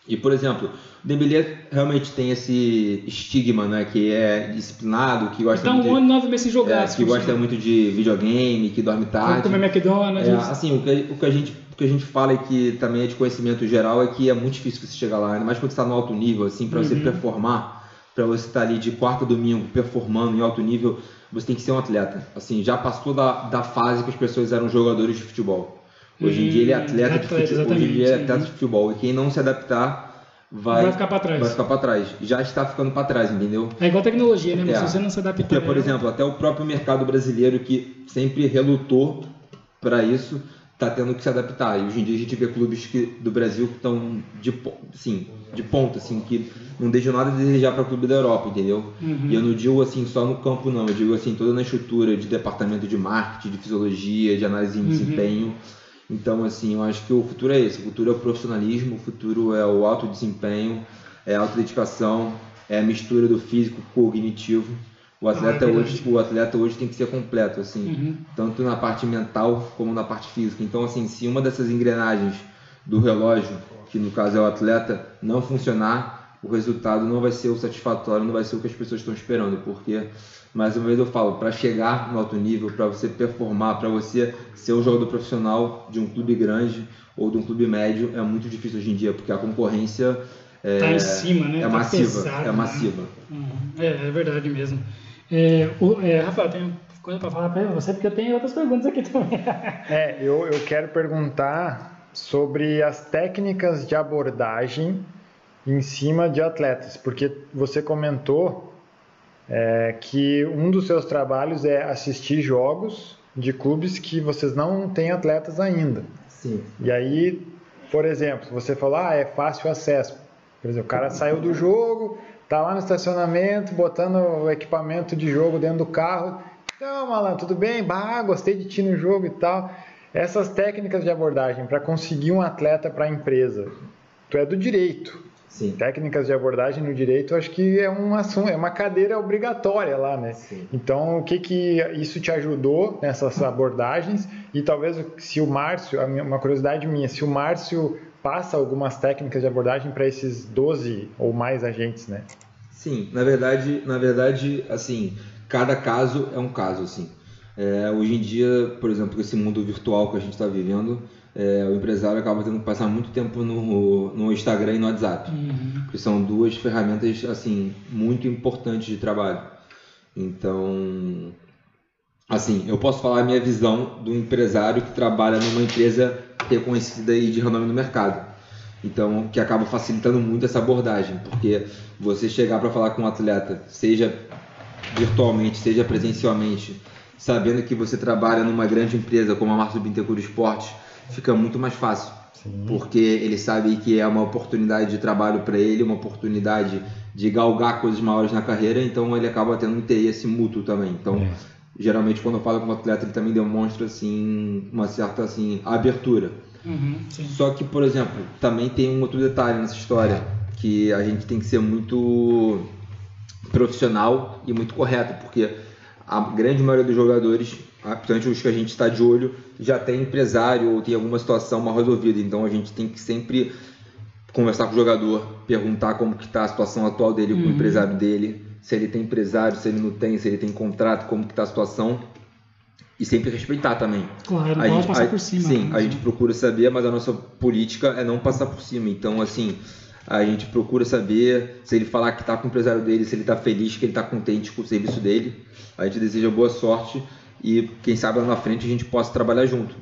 E, por exemplo, o Dembélé realmente tem esse estigma, né? Que é disciplinado, que gosta Tá muito um ano e nove meses sem jogar. é, que fosse- gosta muito de videogame, que dorme tarde. Comer McDonald's. É, assim, o que, o, que a gente, o que a gente fala e que também é de conhecimento geral é que é muito difícil você chegar lá, ainda mais quando você está no alto nível, assim, para você Uhum. performar, para você estar ali de quarta a domingo performando em alto nível, você tem que ser um atleta. Assim, já passou da, da fase que as pessoas eram jogadores de futebol. Hoje em dia ele é Hum, atleta, de atleta, futebol. Hoje em dia é atleta de futebol. E quem não se adaptar vai, Vai ficar pra trás. Vai ficar para trás. Já está ficando para trás, entendeu? É igual tecnologia, né? Mas É. se você não se adaptar. Porque, por ela- exemplo, até o próprio mercado brasileiro que sempre relutou para isso, está tendo que se adaptar. E hoje em dia a gente vê clubes que, do Brasil que estão de, assim, de ponta, assim, que não deixam nada a desejar para clube da Europa, entendeu? Uhum. E eu não digo assim só no campo não, eu digo assim toda na estrutura de departamento de marketing, de fisiologia, de análise de Uhum. desempenho. Então, assim, eu acho que o futuro é esse. O futuro é o profissionalismo, o futuro é o alto desempenho, é a autodedicação, é a mistura do físico com o cognitivo. O atleta, Ah, é hoje, o atleta hoje tem que ser completo, assim, Uhum. tanto na parte mental como na parte física. Então, assim, se uma dessas engrenagens do relógio, que no caso é o atleta, não funcionar, o resultado não vai ser o satisfatório, não vai ser o que as pessoas estão esperando, porque mais uma vez eu falo, para chegar no alto nível, para você performar, para você ser um jogador profissional de um clube grande ou de um clube médio, é muito difícil hoje em dia, porque a concorrência é, Tá em cima, né? é Tá massiva, pesado, é né? massiva. Uhum. É, é verdade mesmo. É, o, é, Rafael, tem coisa para falar para você, porque eu tenho outras perguntas aqui também. É, eu, eu quero perguntar sobre as técnicas de abordagem em cima de atletas, porque você comentou é, que um dos seus trabalhos é assistir jogos de clubes que vocês não têm atletas ainda. Sim. E aí, por exemplo, você falou, ah, é fácil acesso. Por exemplo, o cara saiu do jogo, tá lá no estacionamento, botando o equipamento de jogo dentro do carro. Então, malandro, tudo bem? Bah, gostei de ti no jogo e tal. Essas técnicas de abordagem para conseguir um atleta para a empresa. Tu é do direito. Sim. Técnicas de abordagem no direito, acho que é um assunto, é uma cadeira obrigatória lá, né? Sim. Então, o que que isso te ajudou nessas abordagens? E talvez se o Márcio, uma curiosidade minha, se o Márcio passa algumas técnicas de abordagem para esses 12 ou mais agentes, né? Sim, na verdade, na verdade, assim, cada caso é um caso, assim. É, hoje em dia, por exemplo, esse mundo virtual que a gente está vivendo, é, o empresário acaba tendo que passar muito tempo no, no Instagram e no WhatsApp, Uhum. que são duas ferramentas, assim, muito importantes de trabalho. Então, assim, eu posso falar a minha visão do empresário que trabalha numa empresa reconhecida e de renome no mercado. Então, que acaba facilitando muito essa abordagem, porque você chegar para falar com um atleta, seja virtualmente, seja presencialmente, sabendo que você trabalha numa grande empresa como a Março Bittencourt Esportes, fica muito mais fácil. Porque ele sabe que é uma oportunidade de trabalho para ele, uma oportunidade de galgar coisas maiores na carreira, então ele acaba tendo um interesse mútuo também. Então, geralmente quando eu falo com o atleta, ele também demonstra assim uma certa assim abertura. Uhum, sim. Só que, por exemplo, também tem um outro detalhe nessa história, que a gente tem que ser muito profissional e muito correto, porque a grande maioria dos jogadores, ah, os que a gente está de olho, já tem empresário ou tem alguma situação mal resolvida. Então a gente tem que sempre conversar com o jogador, perguntar como que está a situação atual dele com o Uhum. empresário dele, se ele tem empresário, se ele não tem, se ele tem contrato, como que está a situação. E sempre respeitar também. Claro, não A pode gente- passar a- por cima. Sim, né? a gente procura saber, mas a nossa política é não passar por cima. Então, assim, a gente procura saber se ele falar que está com o empresário dele, se ele está feliz, que ele está contente com o serviço dele. A gente deseja boa sorte e, quem sabe, lá na frente a gente possa trabalhar junto.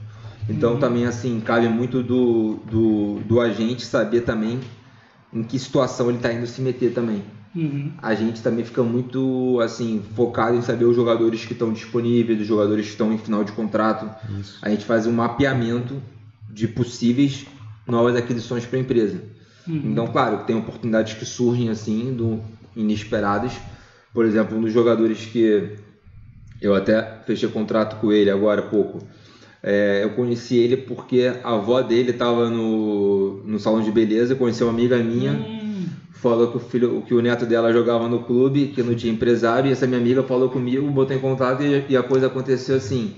Então, também, assim, cabe muito do, do, do agente saber também em que situação ele está indo se meter também Uhum. a gente também fica muito assim focado em saber os jogadores que estão disponíveis, os jogadores que estão em final de contrato. A gente faz um mapeamento de possíveis novas aquisições para a empresa. Uhum. Então, claro, tem oportunidades que surgem assim, do inesperadas. Por exemplo, um dos jogadores que eu até fechei contrato com ele agora há pouco. É, eu conheci ele porque a avó dele estava no, no salão de beleza, conheceu uma amiga minha Hum, falou que o filho, que o neto dela jogava no clube, que não tinha empresário, e essa minha amiga falou comigo, botou em contato e, e a coisa aconteceu assim.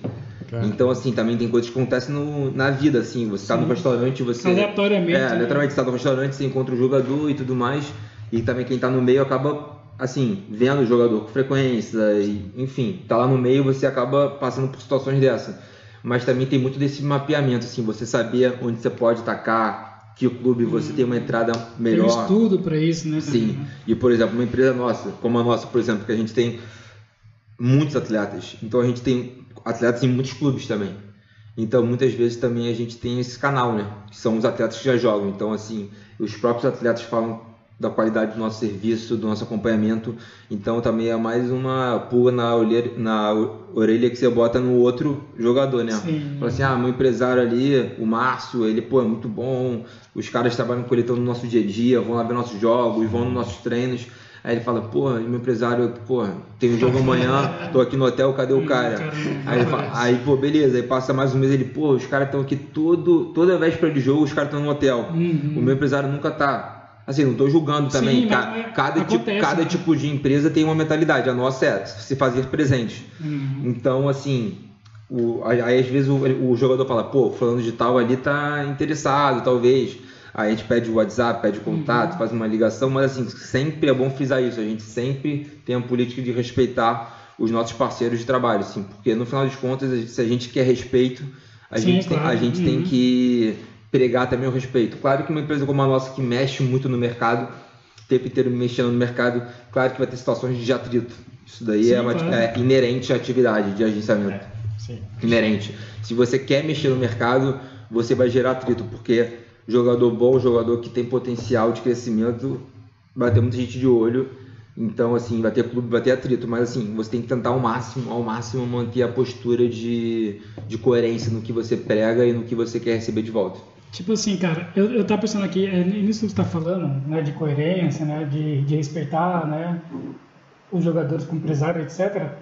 É. Então, assim, também tem coisas que acontecem no, na vida, assim. Você está no restaurante, você. Aleatoriamente. É, né? aleatoriamente, você está no restaurante, você encontra o jogador e tudo mais. E também quem está no meio acaba, assim, vendo o jogador com frequência, e, enfim, tá lá no meio, você acaba passando por situações dessa. Mas também tem muito desse mapeamento, assim, você saber onde você pode atacar, que o clube você hum. tem uma entrada melhor. Tem um estudo para isso, né? Sim. Né? E, por exemplo, uma empresa nossa, como a nossa, por exemplo, que a gente tem muitos atletas. Então a gente tem atletas em muitos clubes também. Então muitas vezes também a gente tem esse canal, né? Que são os atletas que já jogam. Então assim, os próprios atletas falam da qualidade do nosso serviço, do nosso acompanhamento. Então também é mais uma pulga na orelha, na orelha que você bota no outro jogador, né? Sim. Fala assim, ah, meu empresário ali, o Márcio, ele pô, é muito bom. Os caras trabalham coletando no nosso dia a dia, vão lá ver nossos jogos, vão nos nossos treinos. Aí ele fala, porra, meu empresário, porra, tem um jogo amanhã, tô aqui no hotel, cadê o cara? Aí, ele fala, aí pô, beleza, aí passa mais um mês, ele, pô, os caras estão aqui todo, toda véspera de jogo, os caras estão no hotel. Uhum. O meu empresário nunca tá. Assim, não estou julgando também. Sim, Ca cada, acontece, tipo, cada né? tipo de empresa tem uma mentalidade. A nossa é se fazer presente. Uhum. Então, assim, o, aí às vezes o, o jogador fala, pô, falando de tal ali tá interessado, talvez. Aí a gente pede o WhatsApp, pede o contato, uhum. faz uma ligação, mas assim, sempre é bom frisar isso. A gente sempre tem a política de respeitar os nossos parceiros de trabalho, assim, porque no final das contas, se a gente quer respeito, a Sim, gente, claro. tem, a gente uhum. tem que pregar também o respeito. Claro que uma empresa como a nossa, que mexe muito no mercado, o tempo inteiro mexendo no mercado, claro que vai ter situações de atrito. Isso daí sim, é, uma, claro. é, inerente à atividade de agenciamento. É, inerente. Se você quer mexer no mercado, você vai gerar atrito, porque jogador bom, jogador que tem potencial de crescimento, vai ter muita gente de olho. Então, assim, vai ter clube, vai ter atrito, mas assim, você tem que tentar ao máximo, ao máximo manter a postura de, de coerência no que você prega e no que você quer receber de volta. Tipo assim, cara, eu, eu tava pensando aqui, é, nisso que você tá falando, né, de coerência, né, de, de respeitar, né, os jogadores como empresário, etc.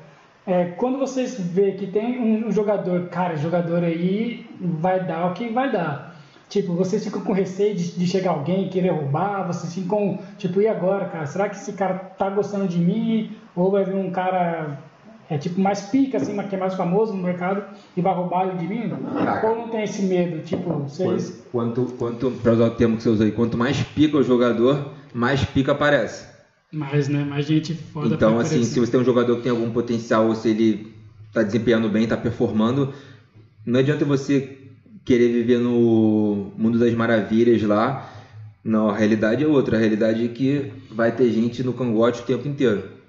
É, quando vocês vê que tem um jogador, cara, jogador aí vai dar o que vai dar Tipo, vocês ficam com receio de, de chegar alguém querer roubar, vocês ficam, tipo, e agora, cara? Será que esse cara tá gostando de mim? Ou vai vir um cara, é tipo, mais pica, assim, que é mais famoso no mercado e vai roubar ele de mim? Caraca. Ou não tem esse medo? Tipo, vocês... Quanto, quanto, pra usar o termo que você usa aí, quanto mais pica o jogador, mais pica aparece. Mais, né? Mais gente foda Então, assim, aparecer. se você tem um jogador que tem algum potencial, ou se ele tá desempenhando bem, tá performando, não adianta você querer viver no mundo das maravilhas lá. Não, a realidade é outra. A realidade é que vai ter gente no cangote o tempo inteiro.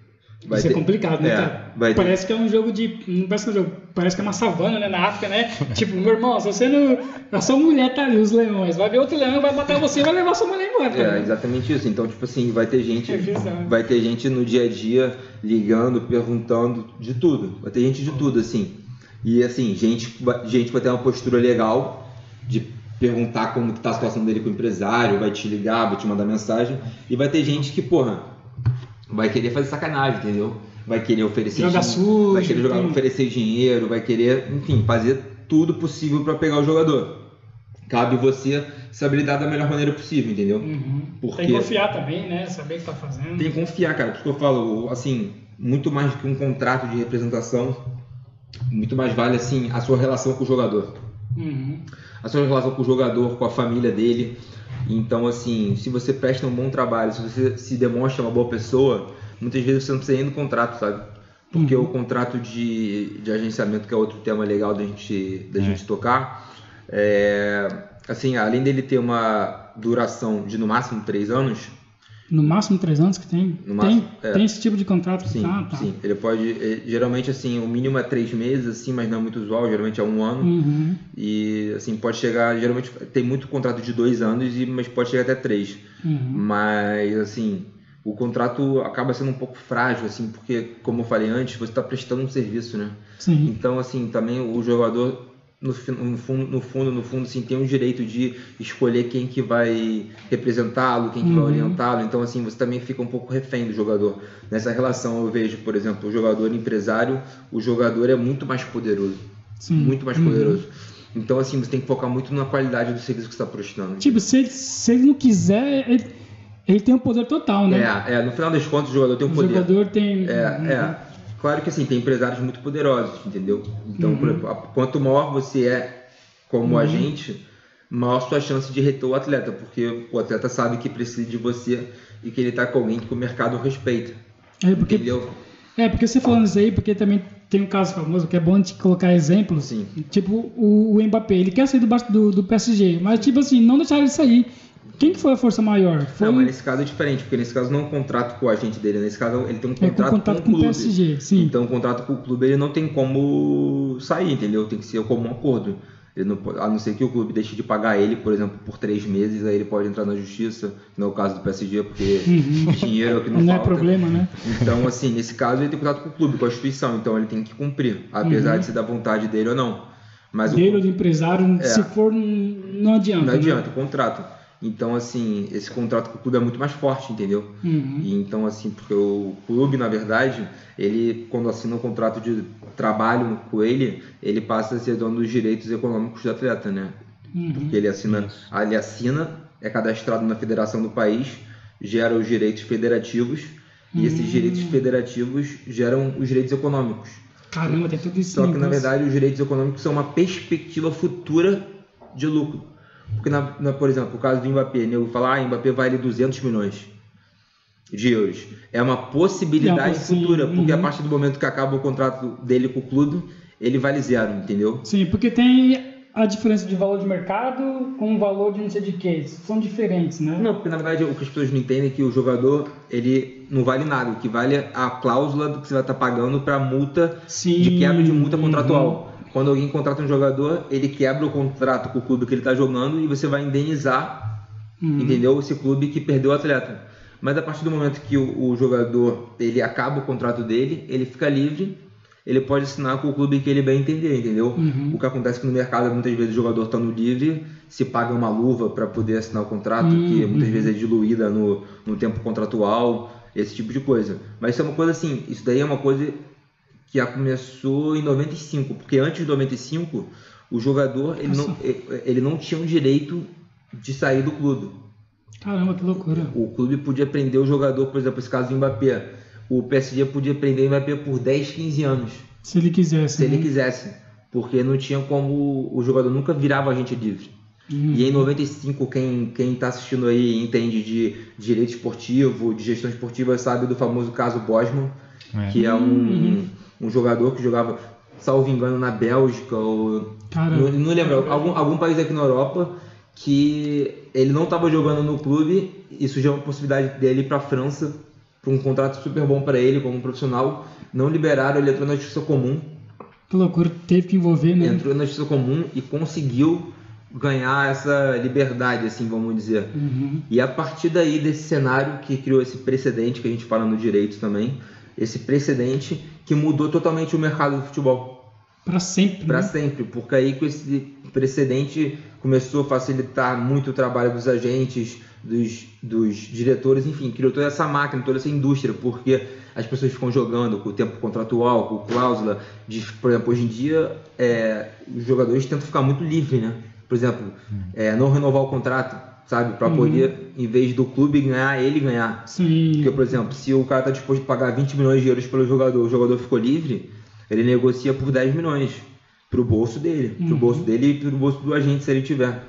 Vai Isso é ter... é complicado, né, é, cara? Parece ter... que é um jogo de. Não parece que é um jogo. Parece que é uma savana, né? Na África, né? [laughs] tipo, meu irmão, se você não. A sua mulher tá ali, os leões. Vai ver outro leão, vai matar você e vai levar sua mulher embora. Cara. É, exatamente isso. Então, tipo assim, vai ter gente. É vai ter gente no dia a dia ligando, perguntando de tudo. Vai ter gente de tudo, assim. E assim, gente, gente vai ter uma postura legal de perguntar como que tá a situação dele com o empresário, vai te ligar, vai te mandar mensagem. E vai ter gente que, porra, vai querer fazer sacanagem, entendeu? Vai querer oferecer dinheiro, sujo, vai querer jogar, oferecer dinheiro, vai querer, enfim, fazer tudo possível para pegar o jogador. Cabe você se habilitar da melhor maneira possível, entendeu? Uhum. Porque tem que confiar também, né? Saber o que tá fazendo. Tem que confiar, cara. Porque eu falo, assim, muito mais do que um contrato de representação, muito mais vale assim a sua relação com o jogador. Uhum. A sua relação com o jogador, com a família dele. Então, assim, se você presta um bom trabalho, se você se demonstra uma boa pessoa, muitas vezes você não precisa ir no contrato, sabe? Porque uhum. o contrato de, de agenciamento, que é outro tema legal da gente, da é. gente tocar, é, assim, além dele ter uma duração de no máximo três anos, no máximo três anos que tem? No máximo, tem, é. tem esse tipo de contrato? Sim, ah, tá. sim. Ele pode, é, geralmente assim, o mínimo é três meses, assim, mas não é muito usual, geralmente é um ano. Uhum. E assim, pode chegar, geralmente tem muito contrato de dois anos, mas pode chegar até três. Uhum. Mas assim, o contrato acaba sendo um pouco frágil, assim, porque, como eu falei antes, você está prestando um serviço, né? Sim. Então, assim, também o jogador no, no, fundo, no fundo, no fundo, sim, tem o direito de escolher quem que vai representá-lo, quem que uhum. vai orientá-lo. Então, assim, você também fica um pouco refém do jogador. Nessa relação, eu vejo, por exemplo, o jogador empresário, o jogador é muito mais poderoso. Sim. Muito mais uhum. poderoso. Então, assim, você tem que focar muito na qualidade do serviço que você está prestando. Tipo, se ele, se ele não quiser, ele, ele tem o um poder total, né? É, é, no final das contas, o jogador tem o um poder. O jogador tem. É, é. Claro que assim, tem empresários muito poderosos, entendeu? Então, uhum. exemplo, quanto maior você é como uhum. agente, maior sua chance de reter o atleta, porque o atleta sabe que precisa de você e que ele está com alguém que o mercado respeita. É porque, entendeu? É, porque você falando isso aí, porque também tem um caso famoso que é bom de colocar exemplos. Sim. Tipo, o, o Mbappé, ele quer sair do, do, do PSG, mas tipo assim, não deixar ele sair. Quem que foi a força maior? Foi... Não, mas nesse caso é diferente, porque nesse caso não é um contrato com o agente dele, nesse caso ele tem um contrato, é, com, contrato com, o clube. PSG, sim. Então o contrato com o clube ele não tem como sair, entendeu? Tem que ser como um acordo. Ele não, a não ser que o clube deixe de pagar ele, por exemplo, por três meses, aí ele pode entrar na justiça. Não é o caso do PSG, porque uhum. [laughs] dinheiro é o que não, não é falta. Não é problema, né? Então, assim, nesse caso ele tem contrato com o clube, com a instituição, então ele tem que cumprir, apesar uhum. de ser da vontade dele ou não. Mas dele ou do empresário, é, se for, não adianta. Não adianta, né? contrato. Então, assim, esse contrato com o clube é muito mais forte, entendeu? Uhum. E então, assim, porque o clube, na verdade, ele, quando assina um contrato de trabalho com ele, ele passa a ser dono dos direitos econômicos do atleta, né? Uhum. Porque ele assina, ele assina, é cadastrado na federação do país, gera os direitos federativos, uhum. e esses uhum. direitos federativos geram os direitos econômicos. Caramba, tem tudo isso. Só que, na verdade, os direitos econômicos são uma perspectiva futura de lucro. Porque, na, na, por exemplo, o caso do Mbappé, eu falar, ah, Mbappé vale 200 milhões de euros. É uma possibilidade futura, porque uhum. a partir do momento que acaba o contrato dele com o clube, ele vale zero, entendeu? Sim, porque tem a diferença de valor de mercado com o valor de não sei de que. São diferentes, né? Não, porque na verdade o que as pessoas não entendem é que o jogador ele não vale nada. O que vale é a cláusula do que você vai estar pagando para multa Sim. de quebra de multa contratual. Uhum. Quando alguém contrata um jogador, ele quebra o contrato com o clube que ele está jogando e você vai indenizar, uhum. entendeu? Esse clube que perdeu o atleta. Mas a partir do momento que o, o, jogador ele acaba o contrato dele, ele fica livre, ele pode assinar com o clube que ele bem entender, entendeu? Uhum. O que acontece que no mercado muitas vezes o jogador estando livre se paga uma luva para poder assinar o contrato, uhum. que muitas vezes é diluída no, no tempo contratual, esse tipo de coisa. Mas isso é uma coisa assim, isso daí é uma coisa que já começou em 95, porque antes de 95 o jogador ele não, ele não tinha o direito de sair do clube. Caramba, que loucura. O clube podia prender o jogador, por exemplo, esse caso do Mbappé. O PSG podia prender o Mbappé por 10, 15 anos. Se ele quisesse. Se né? ele quisesse. Porque não tinha como. O jogador nunca virava agente livre. Uhum. E em 95, quem está assistindo aí entende de direito esportivo, de gestão esportiva, sabe do famoso caso Bosman, é. que é um, uhum um jogador que jogava, salvo engano, na Bélgica ou. Não, não lembro, algum, algum país aqui na Europa que ele não estava jogando no clube e surgiu a possibilidade dele ir para a França para um contrato super bom para ele como profissional. Não liberaram, ele entrou na justiça comum. Que loucura, teve que envolver, né? Entrou na justiça comum e conseguiu ganhar essa liberdade, assim, vamos dizer. Uhum. E a partir daí desse cenário que criou esse precedente que a gente fala no direito também, esse precedente que mudou totalmente o mercado do futebol. Para sempre. Para né? sempre, porque aí com esse precedente começou a facilitar muito o trabalho dos agentes, dos, dos diretores, enfim, criou toda essa máquina, toda essa indústria, porque as pessoas ficam jogando com o tempo contratual, com cláusula. De, por exemplo, hoje em dia, é, os jogadores tentam ficar muito livres, né? Por exemplo, é, não renovar o contrato sabe? Para uhum. poder, em vez do clube ganhar, ele ganhar. Sim. Porque, por exemplo, se o cara tá disposto a pagar 20 milhões de euros pelo jogador, o jogador ficou livre, ele negocia por 10 milhões pro bolso dele, uhum. pro bolso dele e pro bolso do agente, se ele tiver.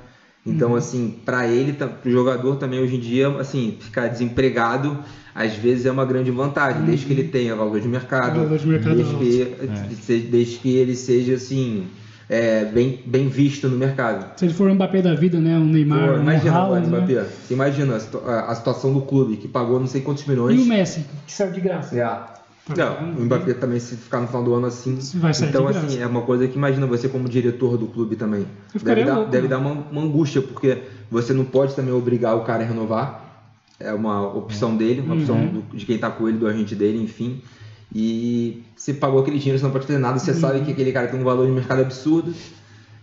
Então, uhum. assim, para ele, pro jogador também hoje em dia, assim, ficar desempregado às vezes é uma grande vantagem, uhum. desde que ele tenha valor de mercado, valor de mercado desde, que, é. desde que ele seja assim é, bem, bem visto no mercado. Se ele for um Mbappé da vida, né? Um Neymar, Pô, imagina, um Haaland, né? Mbappé. Você imagina a, a, situação do clube que pagou não sei quantos milhões. E o Messi, que saiu de graça. É. Não, o Mbappé também se ficar no final do ano assim. Vai sair então, de assim, é uma coisa que imagina você como diretor do clube também. Deve dar, louco, deve dar uma, uma angústia, porque você não pode também obrigar o cara a renovar. É uma opção dele, uma uhum. opção do, de quem está com ele, do agente dele, enfim. E você pagou aquele dinheiro, você não pode fazer nada, você uhum. sabe que aquele cara tem um valor de mercado absurdo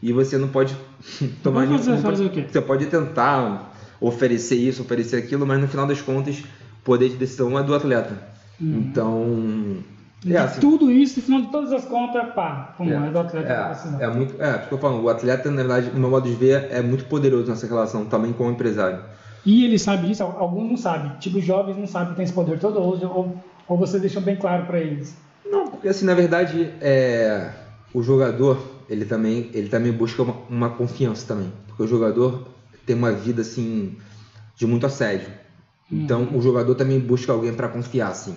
e você não pode [laughs] tomar nenhum. Fazer, fazer o quê? Você pode tentar oferecer isso, oferecer aquilo, mas no final das contas, o poder de decisão é do atleta. Hum. Então. É, assim, tudo isso, no final de todas as contas, pá, pum, é, é do atleta. É, é muito. É, porque eu falo, o atleta, na verdade, no meu modo de ver, é muito poderoso nessa relação, também com o empresário. E ele sabe disso, alguns não sabem. Tipo, jovens não sabem que tem esse poder todo, ou, ou, ou você deixa bem claro para eles. Não, porque assim, na verdade, é, o jogador, ele também, ele também busca uma, uma confiança também. Porque o jogador tem uma vida, assim, de muito assédio. Então, Uhum. o jogador também busca alguém para confiar, assim.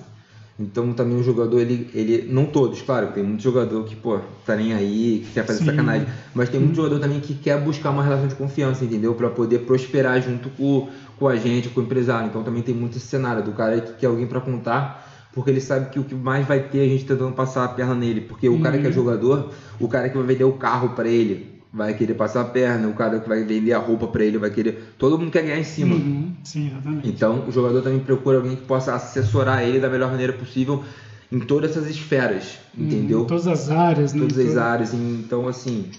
Então, também o jogador, ele, ele. Não todos, claro, tem muito jogador que, pô, tá nem aí, que quer fazer Sim. sacanagem. Mas tem muito jogador também que quer buscar uma relação de confiança, entendeu? Para poder prosperar junto com, com a gente, com o empresário. Então, também tem muito esse cenário do cara que quer alguém para contar. Porque ele sabe que o que mais vai ter é a gente tentando passar a perna nele. Porque o cara que é Uhum. jogador, o cara que vai vender o carro para ele, vai querer passar a perna. O cara que vai vender a roupa para ele, vai querer. Todo mundo quer ganhar em cima. Uhum, Sim, exatamente. Então, o jogador também procura alguém que possa assessorar ele da melhor maneira possível em todas essas esferas, entendeu? Uhum, todas as áreas, né? Todas as áreas. Então, assim,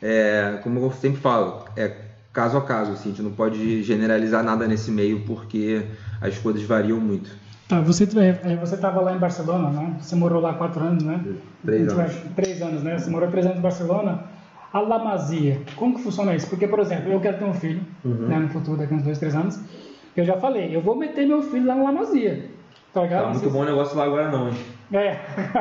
é, como eu sempre falo, é caso a caso, assim, a gente não pode generalizar nada nesse meio porque as coisas variam muito. Tá, você é, você estava lá em Barcelona, né? Você morou lá quatro anos, né? Três anos. Três anos, né? Você morou três anos em Barcelona. A La Masia, como que funciona isso? Porque, por exemplo, eu quero ter um filho, Uhum. né, no futuro, daqui uns dois, três anos. Eu já falei, eu vou meter meu filho lá na La Masia. Tá ligado? Tá muito sei bom o negócio lá agora não, hein? É,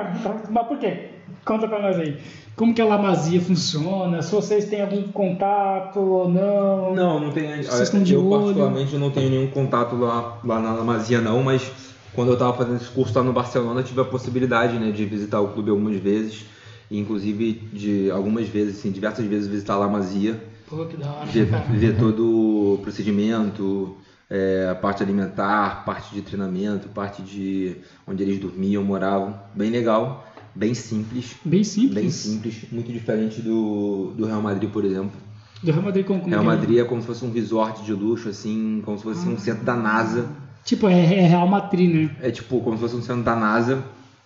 [laughs] mas por quê? Conta pra nós aí. Como que a La Masia funciona? Se vocês têm algum contato ou não? Não, não tenho. Vocês estão de eu olho? particularmente não tenho nenhum contato lá, lá na Lamazia não, mas quando eu estava fazendo esse curso lá no Barcelona, eu tive a possibilidade né, de visitar o clube algumas vezes, inclusive de algumas vezes, assim, diversas vezes visitar a Lamazia, Pô, que da hora. ver, ver todo o procedimento, é, a parte alimentar, parte de treinamento, parte de onde eles dormiam, moravam, bem legal, bem simples. Bem simples. Bem simples, muito diferente do, do Real Madrid, por exemplo. Do Real Madrid como, como Real é? Madrid é como se fosse um resort de luxo, assim, como se fosse um centro da NASA. Tipo, é, é Real Madrid, né? É tipo, como se fosse um centro da NASA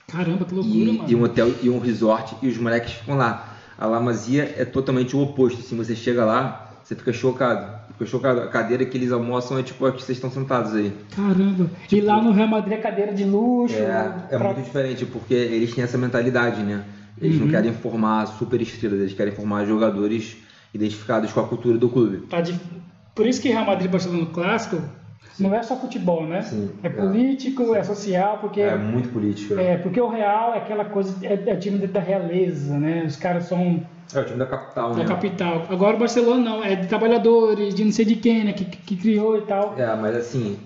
Caramba, que loucura, e, mano. e um hotel e um resort e os moleques ficam lá. A Lamazia é totalmente o oposto, assim, você chega lá, você fica chocado. Fica chocado. A cadeira que eles almoçam é tipo a que vocês estão sentados aí. Caramba. e lá no Real Madrid é cadeira de luxo. Tipo, É, é pra- muito diferente, porque eles têm essa mentalidade, né? Eles Uhum. não querem formar super estrelas, eles querem formar jogadores identificados com a cultura do clube. tá dif- Por isso que Real Madrid Barcelona clássico não é só futebol, né? Sim, é é. político, é social, porque É muito político. né? é, porque o Real é aquela coisa, é, é time da realeza, né? Os caras são É o time da capital, da né? capital. Agora o Barcelona não, é de trabalhadores, de não sei de quem, né? Que, que criou e tal. É, mas assim.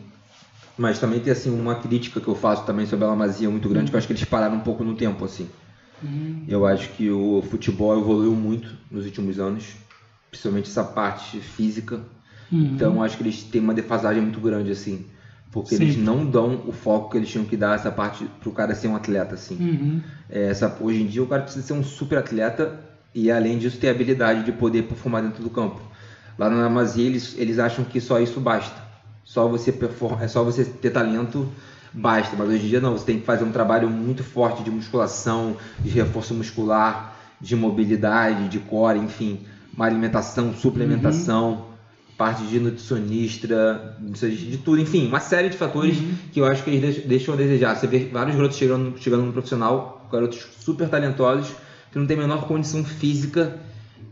Mas também tem assim uma crítica que eu faço também sobre a Lamazia muito grande, que eu acho que eles pararam um pouco no tempo, assim. Hum, Eu acho que o futebol evoluiu muito nos últimos anos, principalmente essa parte física. Hum. Então acho que eles têm uma defasagem muito grande, assim. Porque Sim. eles não dão o foco que eles tinham que dar essa parte pro cara ser um atleta, assim. Uhum. É, essa, hoje em dia o cara precisa ser um super atleta e além disso ter a habilidade de poder performar dentro do campo. Lá na Amazia eles, eles acham que só isso basta. Só você performa, é só você ter talento basta, mas hoje em dia não, você tem que fazer um trabalho muito forte de musculação, de reforço muscular, de mobilidade, de core, enfim, uma alimentação, suplementação, parte de nutricionista, de tudo, enfim, uma série de fatores que eu acho que eles deix- deixam a desejar. Você vê vários garotos chegando, chegando no profissional, garotos super talentosos, que não tem a menor condição física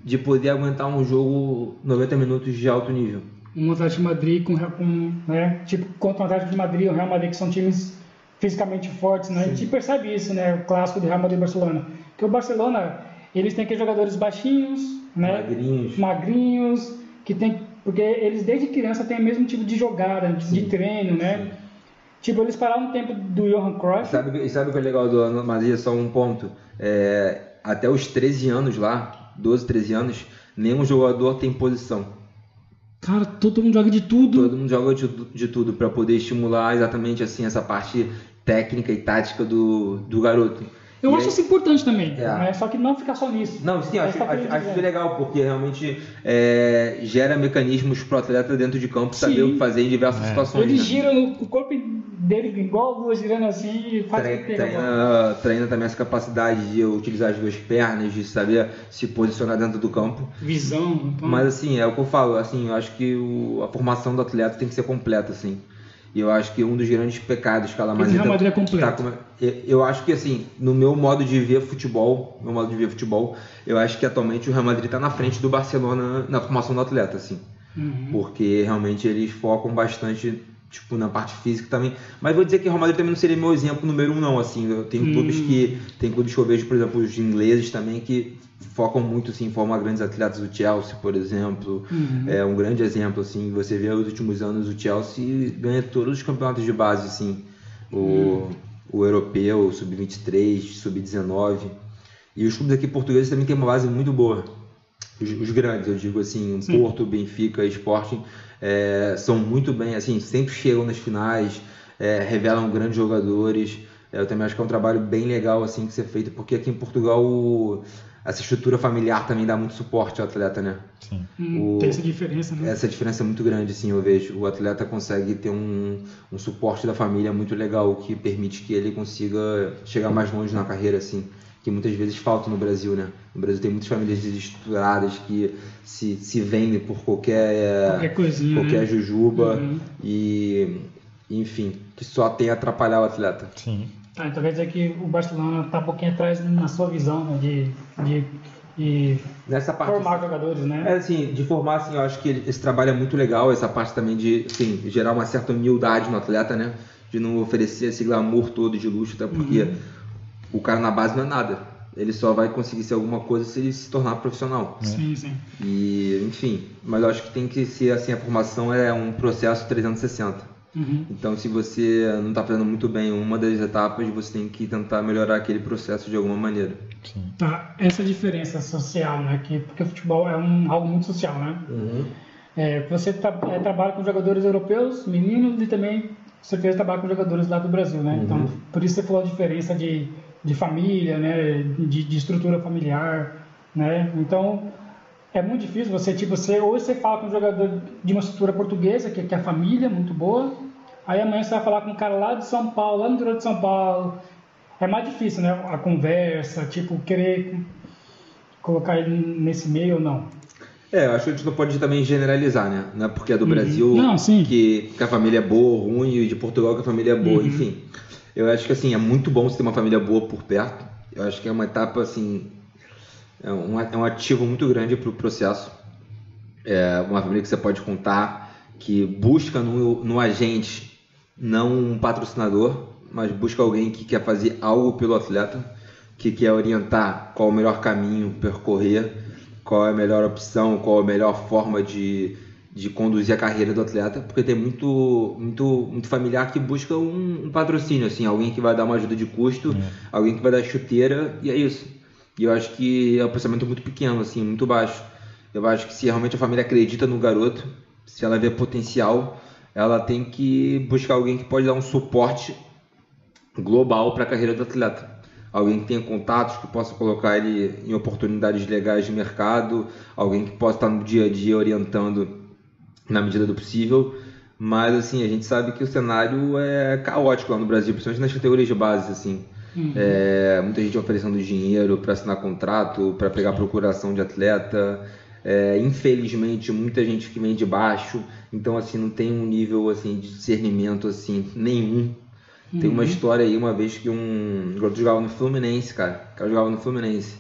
de poder aguentar um jogo 90 minutos de alto nível. um Atlético de Madrid com, com né, tipo contra o Atlético de Madrid, o Real Madrid que são times fisicamente fortes, né? A gente percebe isso, né? O clássico do Real Madrid e Barcelona. Que o Barcelona, eles têm aqueles jogadores baixinhos, né? Magrinhos. Magrinhos, que tem porque eles desde criança têm o mesmo tipo de jogada, de, de treino, né? Tipo, eles pararam no tempo do Johan Cruyff. Sabe, e sabe o que é legal do Anomalia? Só um ponto. É, até os 13 anos lá, 12, 13 anos, nenhum jogador tem posição. Cara, todo mundo joga de tudo. Todo mundo joga de, de tudo para poder estimular exatamente assim essa parte técnica e tática do, do garoto. Eu E acho aí- isso importante também, É. né? Só que não ficar só nisso. Não, sim, acho, acho, acho isso legal, porque realmente é, gera mecanismos para o atleta dentro de campo saber Sim. o que fazer em diversas situações. Ele né? gira no o corpo dele igual duas girando assim e faz o que Treina, a treina, treina também essa capacidade de utilizar as duas pernas, de saber se posicionar dentro do campo. Visão. então- Mas assim, é o que eu falo, assim, eu acho que o- a formação do atleta tem que ser completa, assim. E eu acho que um dos grandes pecados que a Mas o Lamazia Real Madrid é completo. tá com- eu- Eu acho que assim, no meu modo de ver futebol, meu modo de ver futebol, eu acho que atualmente o Real Madrid está na frente do Barcelona na formação do atleta, assim. Uhum. Porque realmente eles focam bastante tipo, na parte física também. Mas vou dizer que o Real Madrid também não seria meu exemplo número um, não. Assim, eu tenho hum. clubes que. Tem clubes que eu vejo, por exemplo, os ingleses também, que focam muito assim, em formar grandes atletas do Chelsea, por exemplo. Uhum. É um grande exemplo, assim, você vê os últimos anos o Chelsea ganha todos os campeonatos de base, assim. O, uhum. o europeu, o sub-23, sub-19. E os clubes aqui portugueses também têm uma base muito boa. Os, os grandes, eu digo assim, Sim. Porto, Benfica, Sporting, é, são muito bem, assim, sempre chegam nas finais, é, revelam grandes jogadores. É, eu também acho que é um trabalho bem legal assim que ser feito, porque aqui em Portugal o, essa estrutura familiar também dá muito suporte ao atleta, né? Sim. Hum, o, tem essa diferença, né? Essa diferença é muito grande, assim, eu vejo. O atleta consegue ter um, um suporte da família muito legal, que permite que ele consiga chegar mais longe na carreira, assim que muitas vezes falta no Brasil, né? No Brasil tem muitas famílias desestruturadas que se, se vendem por qualquer qualquer, coisinha, qualquer né? jujuba uhum. e enfim, que só tem a atrapalhar o atleta. Sim. Ah, então quer dizer que o Barcelona está um pouquinho atrás na sua visão né, de, de, de Nessa parte, formar jogadores, né? É assim, de formar, assim, eu acho que esse trabalho é muito legal, essa parte também de assim, gerar uma certa humildade no atleta, né? De não oferecer esse glamour todo de luxo, até porque uhum. o cara na base não é nada. Ele só vai conseguir ser alguma coisa se ele se tornar profissional. Né? Sim, sim. E, enfim, mas eu acho que tem que ser assim, a formação é um processo 360. Uhum. Então, se você não está fazendo muito bem uma das etapas, você tem que tentar melhorar aquele processo de alguma maneira. Sim. Tá, essa diferença social, né? Que, porque o futebol é um, algo muito social, né? Uhum. É, você tra é, trabalha com jogadores europeus, meninos, e também você fez trabalho com jogadores lá do Brasil, né? Então, uhum. Então, por isso você falou a diferença de, de família, né? De, de estrutura familiar, né? Então, é muito difícil você, tipo, você, hoje você fala com um jogador de uma estrutura portuguesa, que, que é a família muito boa, aí amanhã você vai falar com um cara lá de São Paulo, lá no interior de São Paulo. É mais difícil, né? A conversa, tipo, querer colocar ele nesse meio ou não. É, eu acho que a gente não pode também generalizar, né? Não é porque é do uhum. Brasil não, que, que, a família é boa ruim, e de Portugal que a família é boa, uhum. enfim. Eu acho que assim, é muito bom você ter uma família boa por perto. Eu acho que é uma etapa assim é um, é um ativo muito grande para o processo. É uma família que você pode contar, que busca no, no agente não um patrocinador, mas busca alguém que quer fazer algo pelo atleta, que quer orientar qual o melhor caminho percorrer, qual é a melhor opção, qual a melhor forma de, de conduzir a carreira do atleta, porque tem muito, muito, muito familiar que busca um, um patrocínio, assim, alguém que vai dar uma ajuda de custo, é. alguém que vai dar chuteira, e é isso. E eu acho que é um pensamento muito pequeno, assim, muito baixo. Eu acho que se realmente a família acredita no garoto, se ela vê potencial, ela tem que buscar alguém que pode dar um suporte global para a carreira do atleta. Alguém que tenha contatos, que possa colocar ele em oportunidades legais de mercado, alguém que possa estar no dia a dia orientando na medida do possível. Mas assim, a gente sabe que o cenário é caótico lá no Brasil, principalmente nas categorias de base, assim. Uhum. É, muita gente oferecendo dinheiro para assinar contrato, para pegar procuração de atleta. É, infelizmente, muita gente que vem de baixo, então assim não tem um nível assim de discernimento assim nenhum. Uhum. Tem uma uhum. história aí uma vez que um garoto jogava no Fluminense, cara, o cara jogava no Fluminense.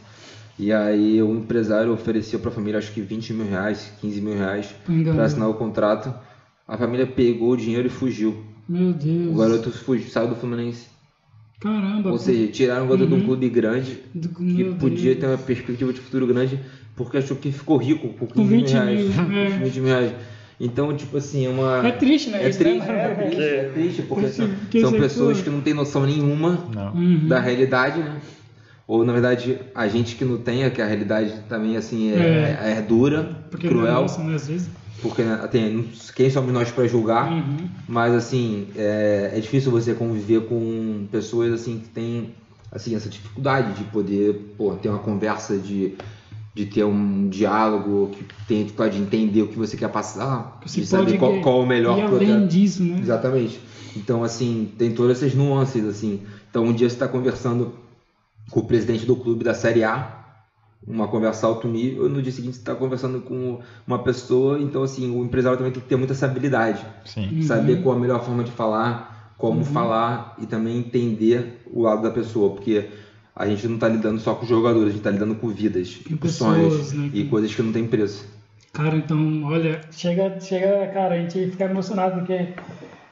E aí o empresário ofereceu para a família acho que 20 mil reais, 15 mil reais para assinar o contrato. A família pegou o dinheiro e fugiu. Meu Deus. O garoto fugiu, saiu do Fluminense. Caramba. Ou seja, tiraram o jogador uhum. de um clube grande do, que podia Deus. ter uma perspectiva de futuro grande porque achou que ficou rico com 15 mil reais. Mil, [laughs] é. 20 mil reais. Então, tipo assim, é uma. É triste, né? É isso, triste, né? é, triste, é triste, porque são, são pessoas que não têm noção nenhuma uhum. da realidade, né? Ou na verdade, a gente que não tem, é que a realidade também assim é, é. é dura, porque cruel. Não é nossa, né, às vezes porque né, tem, quem somos nós para julgar, uhum. mas assim é, é, difícil você conviver com pessoas assim que têm assim essa dificuldade de poder pô, ter uma conversa de, de ter um diálogo que tem dificuldade de entender o que você quer passar, você de saber qual, qual, o melhor e além disso, né? Exatamente. Então assim tem todas essas nuances assim. Então um dia você está conversando com o presidente do clube da Série A uma conversa alto nível, no dia seguinte você está conversando com uma pessoa, então assim, o empresário também tem que ter muita essa habilidade. Sim. Saber uhum. qual a melhor forma de falar, como uhum. falar e também entender o lado da pessoa, porque a gente não está lidando só com jogadores, a gente está lidando com vidas, com, com sonhos né? e coisas que não tem preço. Cara, então, olha, chega, chega, cara, a gente fica emocionado porque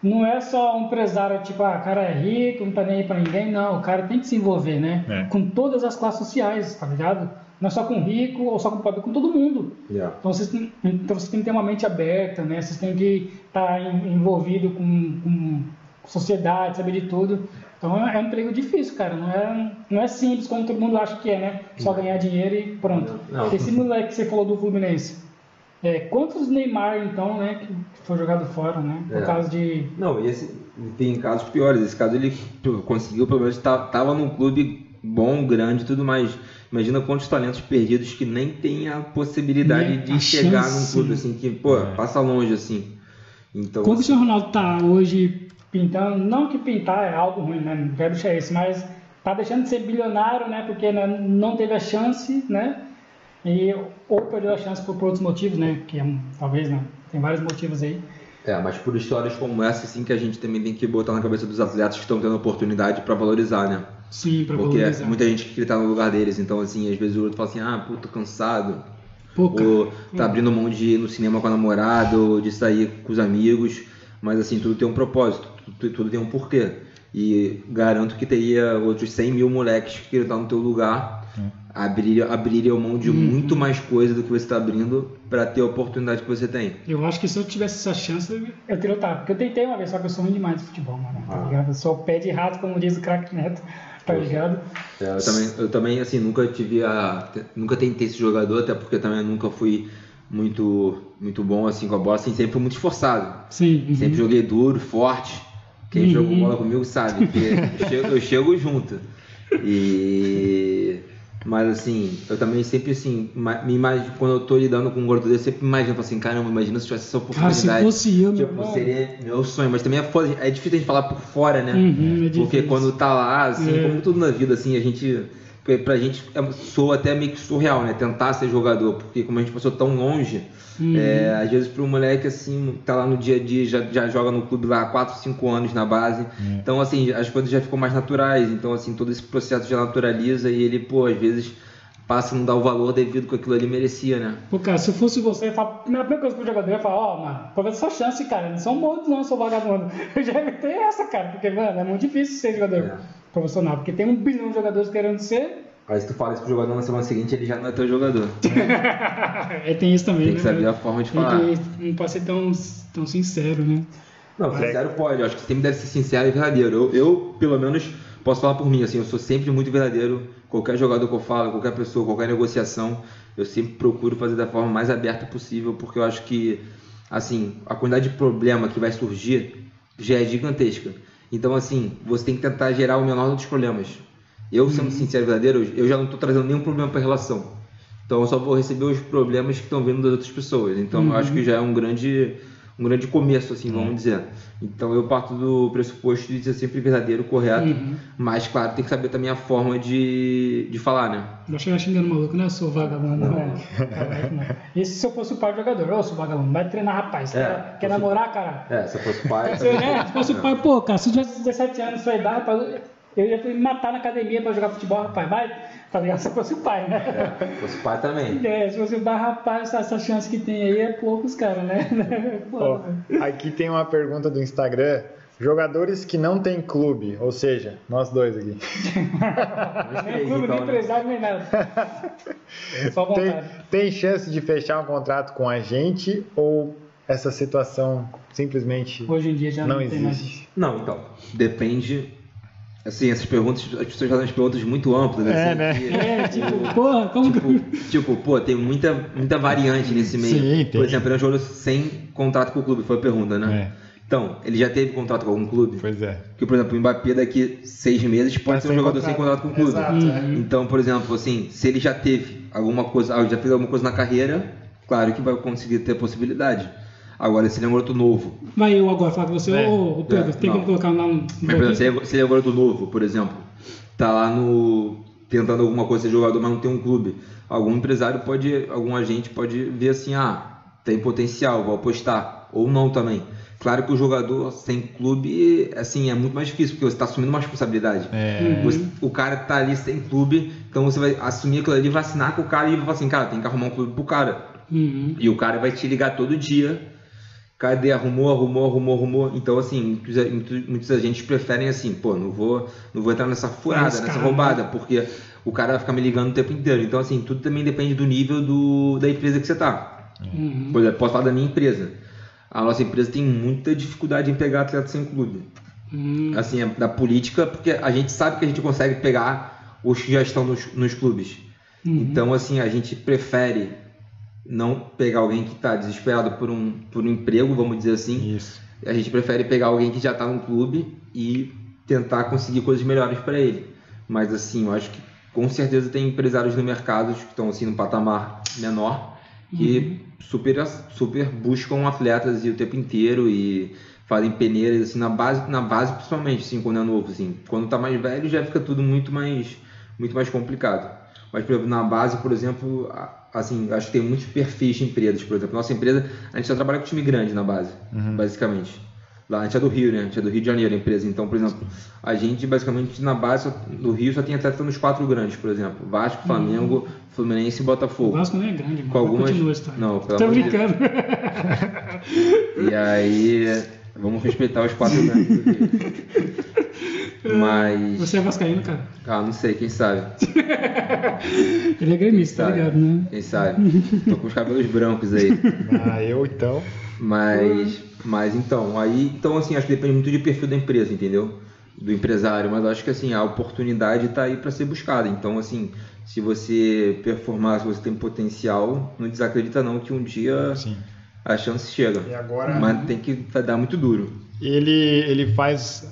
não é só um empresário, tipo, ah, o cara é rico, não tá nem aí pra ninguém. Não, o cara tem que se envolver, né? É. Com todas as classes sociais, tá ligado? Não é só com rico ou só com pobre, com todo mundo. Yeah. Então vocês, têm, então vocês têm que ter uma mente aberta, né? Vocês têm que estar envolvido com, com sociedade, saber de tudo. Então é um emprego difícil, cara. Não é, não é simples como todo mundo acha que é, né? Só ganhar dinheiro e pronto. Não. Esse moleque que você falou do Fluminense. É, quantos Neymar, então, né, que foi jogado fora, né? Por É. causa de. Não, e esse tem casos piores. Esse caso ele [laughs] conseguiu, pelo menos tá- tava num clube bom, grande e tudo mais. Imagina quantos talentos perdidos que nem tem a possibilidade Nem de a chegar chance. num clube assim, que, pô, É. passa longe assim. Então, Como o Cristiano Ronaldo tá hoje pintando, não que pintar é algo ruim, né? Não quero deixar isso, mas tá deixando de ser bilionário, né? Porque né, não teve a chance, né? E, ou perdeu a chance por, por outros motivos, né? Que é talvez, né? Tem vários motivos aí. É, mas por histórias como essa, assim, que a gente também tem que botar na cabeça dos atletas que estão tendo oportunidade pra valorizar, né? Sim, pra Porque valorizar. muita gente que tá no lugar deles, então assim, às vezes o outro fala assim, ah, pô, tô cansado, cara, ou tá abrindo mão de ir no cinema com a namorada, ou de sair com os amigos, mas assim, tudo tem um propósito, tudo, tudo tem um porquê. E garanto que teria outros 100 mil moleques que queriam estar no teu lugar, abririam, abririam mão de Uhum. muito mais coisa do que você está abrindo para ter a oportunidade que você tem. Eu acho que se eu tivesse essa chance, eu teria optado. Porque eu tentei uma vez, só que eu sou ruim demais de futebol, mano. Tá Ah. ligado? Eu sou pé de rato, como diz o craque Neto, tá ligado? É, eu também, eu também assim, nunca tive a. Nunca tentei esse jogador, até porque também nunca fui muito, muito bom assim com a bola, assim, sempre fui muito esforçado. Sim. uhum. Sempre joguei duro, forte. Quem Uhum. jogou bola comigo sabe, que eu chego, eu chego junto. E. Mas assim, eu também sempre assim, me imagino, quando eu tô lidando com um gordo desse, eu sempre imagino, assim, caramba, imagina se tivesse essa Cara, se oportunidade. fosse eu, meu Tipo, irmão. seria meu sonho, mas também é, foda, é difícil a gente falar por fora, né? Uhum, é Porque quando tá lá, assim, É. como tudo na vida, assim, a gente. Pra gente é, soa até meio que surreal, né? Tentar ser jogador, porque como a gente passou tão longe, Uhum. é, às vezes para um moleque assim, tá lá no dia a dia, já, já joga no clube lá há 4, 5 anos na base. Então, assim, as coisas já ficam mais naturais. Então, assim, todo esse processo já naturaliza e ele, pô, às vezes passa a não dar o valor devido que aquilo ali merecia, né? Pô, cara, se eu fosse você, a primeira coisa pro jogador, eu ia falar, ó, mano, aproveita sua chance, cara. Não são bons, não, sou vagabundo. [laughs] Eu já ter essa, cara, porque, mano, é muito difícil ser jogador É. profissional, porque tem um bilhão de jogadores querendo ser. Aí se tu fala isso pro jogador na semana seguinte, ele já não é teu jogador. [laughs] é, tem isso também, Tem que né? saber a forma de falar. que- não pode ser tão, tão sincero, né? Não, sincero pode. Eu acho que sempre deve ser sincero e verdadeiro. Eu, eu, pelo menos, posso falar por mim. Assim, eu sou sempre muito verdadeiro. Qualquer jogador que eu falo, qualquer pessoa, qualquer negociação, eu sempre procuro fazer da forma mais aberta possível, porque eu acho que, assim, a quantidade de problema que vai surgir já é gigantesca. Então, assim, você tem que tentar gerar o menor dos problemas. Eu, sendo sincero e verdadeiro, eu já não estou trazendo nenhum problema para a relação. Então, eu só vou receber os problemas que estão vindo das outras pessoas. Então, eu acho que já é um grande um grande começo, assim, vamos dizer. Então eu parto do pressuposto de ser sempre verdadeiro, correto, Uhum. mas claro, tem que saber também a forma de, de falar, né? Não chegar xingando o maluco, né? Eu sou vagabundo, né? Caraca, não. E se eu fosse o pai do jogador? Ô, sou vagabundo, vai treinar, rapaz. É, quer quer você- namorar, cara? É, se eu fosse pai. [laughs] Se, né? se fosse o pai, pô, cara, se eu tivesse 17 anos, sua idade, rapaz, eu ia me matar na academia pra jogar futebol, rapaz. Vai, tá ligado? Se eu fosse o pai, né? É, se fosse pai também. É, se fosse o pai, rapaz, essa, essa chance que tem aí é poucos, cara, né? [laughs] Pô, Ó, aqui tem uma pergunta do Instagram. Jogadores que não têm clube, ou seja, nós dois aqui. nem clube, nem então, né? empresário, nem nada. [laughs] Só Tem, vontade. tem chance de fechar um contrato com a gente ou essa situação simplesmente Hoje em dia já não, não tem mais existe? Não, então, depende. Assim, essas perguntas, as pessoas fazem as perguntas muito amplas, É, assim, né? que- É, tipo, [laughs] porra, como que. Tipo, tipo, pô, tem muita, muita variante nesse meio. Sim, tem. Por exemplo, ele é um jogador sem contrato com o clube, foi a pergunta, né? É. Então, ele já teve contrato com algum clube? Pois é. Porque, por exemplo, o Mbappé daqui seis meses pode Tá ser um jogador contrato. sem contrato com o clube. Exato, é. Então, por exemplo, assim, se ele já teve alguma coisa, ah, já fez alguma coisa na carreira, claro que vai conseguir ter possibilidade. Agora, se ele é um garoto novo, Vai eu agora falar com você, É. ô, Pedro, É, tem não. como colocar lá no. mas, é- se ele é um garoto novo, por exemplo, tá lá no tentando alguma coisa ser jogador, mas não tem um clube. Algum empresário pode, algum agente pode ver assim, ah, tem potencial, vou apostar, ou não também. Claro que o jogador sem clube, assim, é muito mais difícil, porque você está assumindo uma responsabilidade. É. Você- o cara tá ali sem clube, então você vai assumir aquilo ali, vacinar com o cara e vai falar assim, cara, tem que arrumar um clube pro cara. Uhum. E o cara vai te ligar todo dia, Cadê? Arrumou, arrumou, arrumou, arrumou. Então, assim, muitos, muitos, muitos agentes preferem assim, pô, não vou, não vou entrar nessa furada, nessa cara, roubada, né? porque o cara vai ficar me ligando o tempo inteiro. Então, assim, tudo também depende do nível do, da empresa que você tá. Uhum. Por exemplo, posso falar da minha empresa. A nossa empresa tem muita dificuldade em pegar atleta sem clube. Uhum. Assim, da política, porque a gente sabe que a gente consegue pegar os que já estão nos, nos clubes. Uhum. Então, assim, a gente prefere não pegar alguém que está desesperado por um, por um emprego, vamos dizer assim. Isso. A gente prefere pegar alguém que já está no clube e tentar conseguir coisas melhores para ele. Mas assim, eu acho que com certeza tem empresários no mercado que estão assim no patamar menor que uhum. super super buscam atletas e o tempo inteiro e fazem peneiras assim na base na base principalmente assim quando é novo assim quando está mais velho já fica tudo muito mais muito mais complicado mas por exemplo na base por exemplo assim, acho que tem muitos perfis de empresas, por exemplo. Nossa empresa, a gente só trabalha com time grande na base, uhum. basicamente. Lá, a gente é do Rio, né? A gente é do Rio de Janeiro, a empresa. Então, por exemplo, a gente basicamente na base do Rio só tem atleta nos quatro grandes, por exemplo. Vasco, Flamengo, uhum. Fluminense e Botafogo. O Vasco não é grande, mano. Com algumas... Continua Não, pelo Tô brincando. [laughs] e aí, vamos respeitar os quatro grandes do. [laughs] Mas. Você é vascaíno, cara? Ah, não sei, quem sabe. [laughs] Ele é gremista, tá ligado, né? Quem sabe? Tô com os cabelos brancos aí. Ah, eu então. Mas, mas então, aí, então assim, acho que depende muito de perfil da empresa, entendeu? Do empresário, mas acho que assim, a oportunidade está aí para ser buscada. Então, assim, se você performar, se você tem potencial, não desacredita não que um dia Sim. A chance chega. E agora... Mas tem que dar muito duro. Ele, ele faz.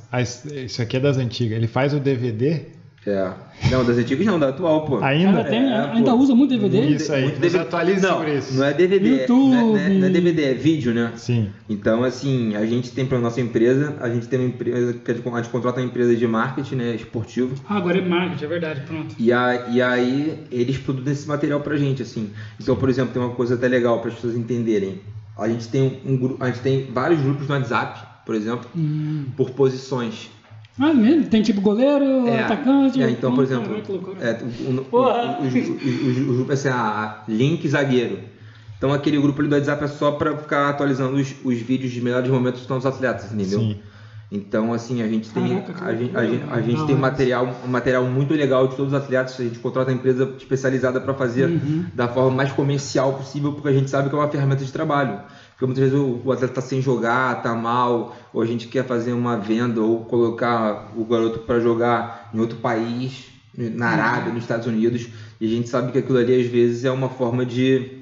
Isso aqui é das antigas. Ele faz o DVD. É. Não, das antigas não, da atual, pô. Ainda? Cara, tem, é, ainda pô. usa muito DVD? Isso aí. Muito DVD. Atualiza não, sobre isso. Não é DVD. YouTube. Não é, não é, DVD, é vídeo, né? Sim. Então, assim, a gente tem para nossa empresa, a gente tem uma empresa, que a gente contrata uma empresa de marketing, né, esportivo. Ah, agora é marketing, é verdade, pronto. E, a, e aí eles produzem esse material pra gente, assim. Então, por exemplo, tem uma coisa até legal para as pessoas entenderem. A gente tem um, a gente tem vários grupos no WhatsApp por exemplo, hum. por posições. Ah, mesmo? Tem tipo goleiro, é, atacante. É, então, por exemplo, é, o, grupo é assim, ah, link zagueiro. Então aquele grupo ali do WhatsApp é só para ficar atualizando os, os vídeos de melhores momentos dos atletas, entendeu? Sim. Então, assim, a gente tem, Caraca, a, gente, a, gente, a gente tem material, um material muito legal de todos os atletas. A gente contrata uma empresa especializada para fazer uhum. da forma mais comercial possível, porque a gente sabe que é uma ferramenta de trabalho. Porque muitas vezes o, o atleta está sem jogar, está mal, ou a gente quer fazer uma venda ou colocar o garoto para jogar em outro país, na Arábia, nos Estados Unidos, e a gente sabe que aquilo ali às vezes é uma forma de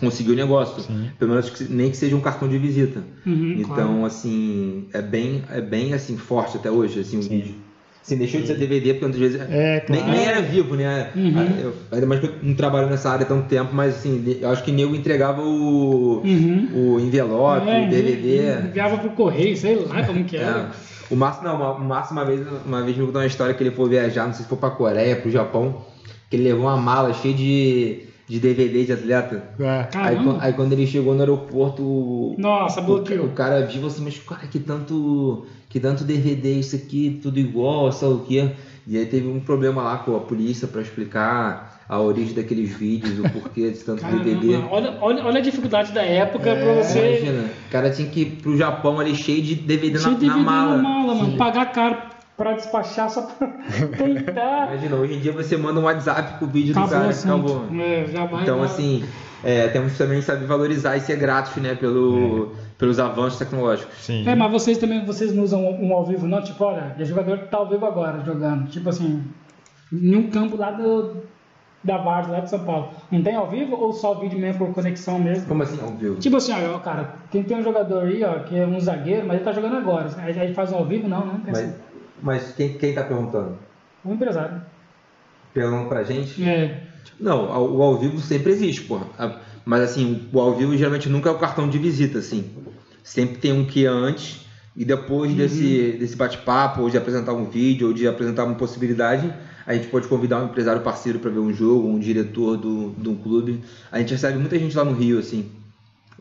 conseguir o negócio, Sim. pelo menos que, nem que seja um cartão de visita. Uhum, então, claro. assim, é bem, é bem assim forte até hoje, assim, o vídeo. Assim, deixou de ser DVD, porque muitas vezes é, claro. nem, nem, era vivo, né? Uhum. Eu, ainda mais que eu não trabalho nessa área há tanto tempo, mas assim, eu acho que nego entregava o, uhum. o envelope, é, o DVD. Enviava pro correio, sei lá como que era. [laughs] É. O Márcio, não, o Márcio uma vez, uma vez me contou uma história que ele foi viajar, não sei se foi pra Coreia, pro Japão, que ele levou uma mala cheia de de DVD de atleta. É. Aí, aí, quando ele chegou no aeroporto. Nossa, bloqueou. O, o cara viu assim, mas cara, que tanto. Que tanto DVD isso aqui, tudo igual, sabe o quê? E aí teve um problema lá com a polícia para explicar a origem daqueles vídeos, o porquê de tanto Caramba, DVD. Olha, olha, olha a dificuldade da época é, pra você. Imagina, o cara tinha que ir pro Japão ali cheio de DVD, cheio na, DVD na mala. Na mala, mano. Pagar caro para despachar só para [laughs] tentar. Imagina, hoje em dia você manda um WhatsApp com o vídeo acabou do cara, acabou. É, já vai então, assim, é, temos que também saber valorizar e ser gratos, né, pelo, é. pelos avanços tecnológicos. Sim. É, mas vocês também vocês não usam um ao vivo, não? Tipo, olha, o jogador tá ao vivo agora jogando. Tipo assim, em um campo lá do, da Varsa, lá de São Paulo. Não tem ao vivo ou só vídeo mesmo por conexão mesmo? Como assim ao vivo? Tipo assim, ó, cara, tem, tem um jogador aí, ó, que é um zagueiro, mas ele tá jogando agora. Aí, aí faz um ao vivo? Não, não tem mas... assim. Mas quem, quem tá perguntando? O empresário. Perguntando pra gente? É. Não, o ao vivo sempre existe, porra. Mas assim, o ao vivo geralmente nunca é o cartão de visita, assim. Sempre tem um que é antes e depois uhum. desse, desse bate-papo, ou de apresentar um vídeo, ou de apresentar uma possibilidade, a gente pode convidar um empresário parceiro para ver um jogo, um diretor do, de um clube. A gente recebe muita gente lá no Rio, assim.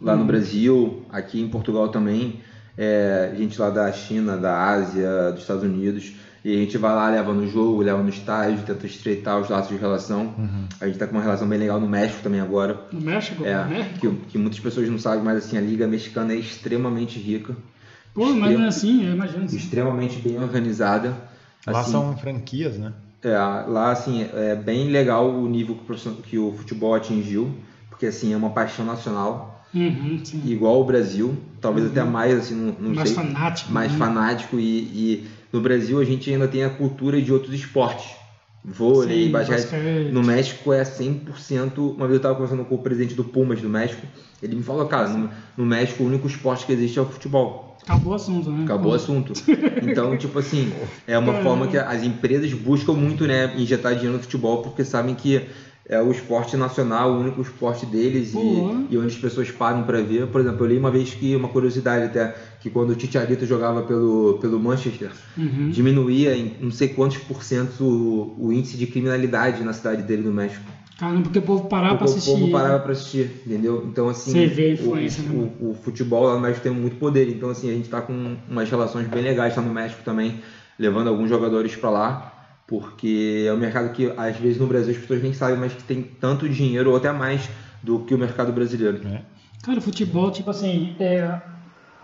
Lá uhum. no Brasil, aqui em Portugal também. É, gente lá da China, da Ásia, dos Estados Unidos. E a gente vai lá, leva no jogo, leva no estádio, tenta estreitar os laços de relação. Uhum. A gente tá com uma relação bem legal no México também agora. No México? É, né? que, que muitas pessoas não sabem, mas assim, a Liga Mexicana é extremamente rica. Pô, mas não é assim, eu imagino. Assim. Extremamente bem organizada. Lá Assim, são franquias, né? é, lá, assim, é bem legal o nível que o, que o futebol atingiu, porque, assim, é uma paixão nacional, Uhum, igual o Brasil, talvez até mais, assim, não, não Mais sei, fanático. mais né? fanático, e, e no Brasil a gente ainda tem a cultura de outros esportes, vôlei, Sim, basquete. basquete. No México é 100%, uma vez eu estava conversando com o presidente do Pumas do México, ele me falou, cara, no, no México o único esporte que existe é o futebol. Acabou o assunto, né? Acabou o assunto. [laughs] Então, tipo assim, é uma forma que as empresas buscam muito, né, injetar dinheiro no futebol, porque sabem que é o esporte nacional, o único esporte deles e, Uhum. e onde as pessoas param para ver. Por exemplo, eu li uma vez que, uma curiosidade até, que quando o Titiarito jogava pelo, pelo Manchester, Uhum. diminuía em não sei quantos por cento o, o índice de criminalidade na cidade dele do México. Caramba, porque o povo parava Porque assistir. O povo parava pra assistir, entendeu? Então, assim, Você vê o, né, o, o futebol lá no México tem muito poder. Então, assim, a gente tá com umas relações bem legais lá no México também, levando alguns jogadores pra lá, porque é um mercado que, às vezes, no Brasil as pessoas nem sabem, mas que tem tanto dinheiro, ou até mais, do que o mercado brasileiro. É. Cara, o futebol, tipo assim, é,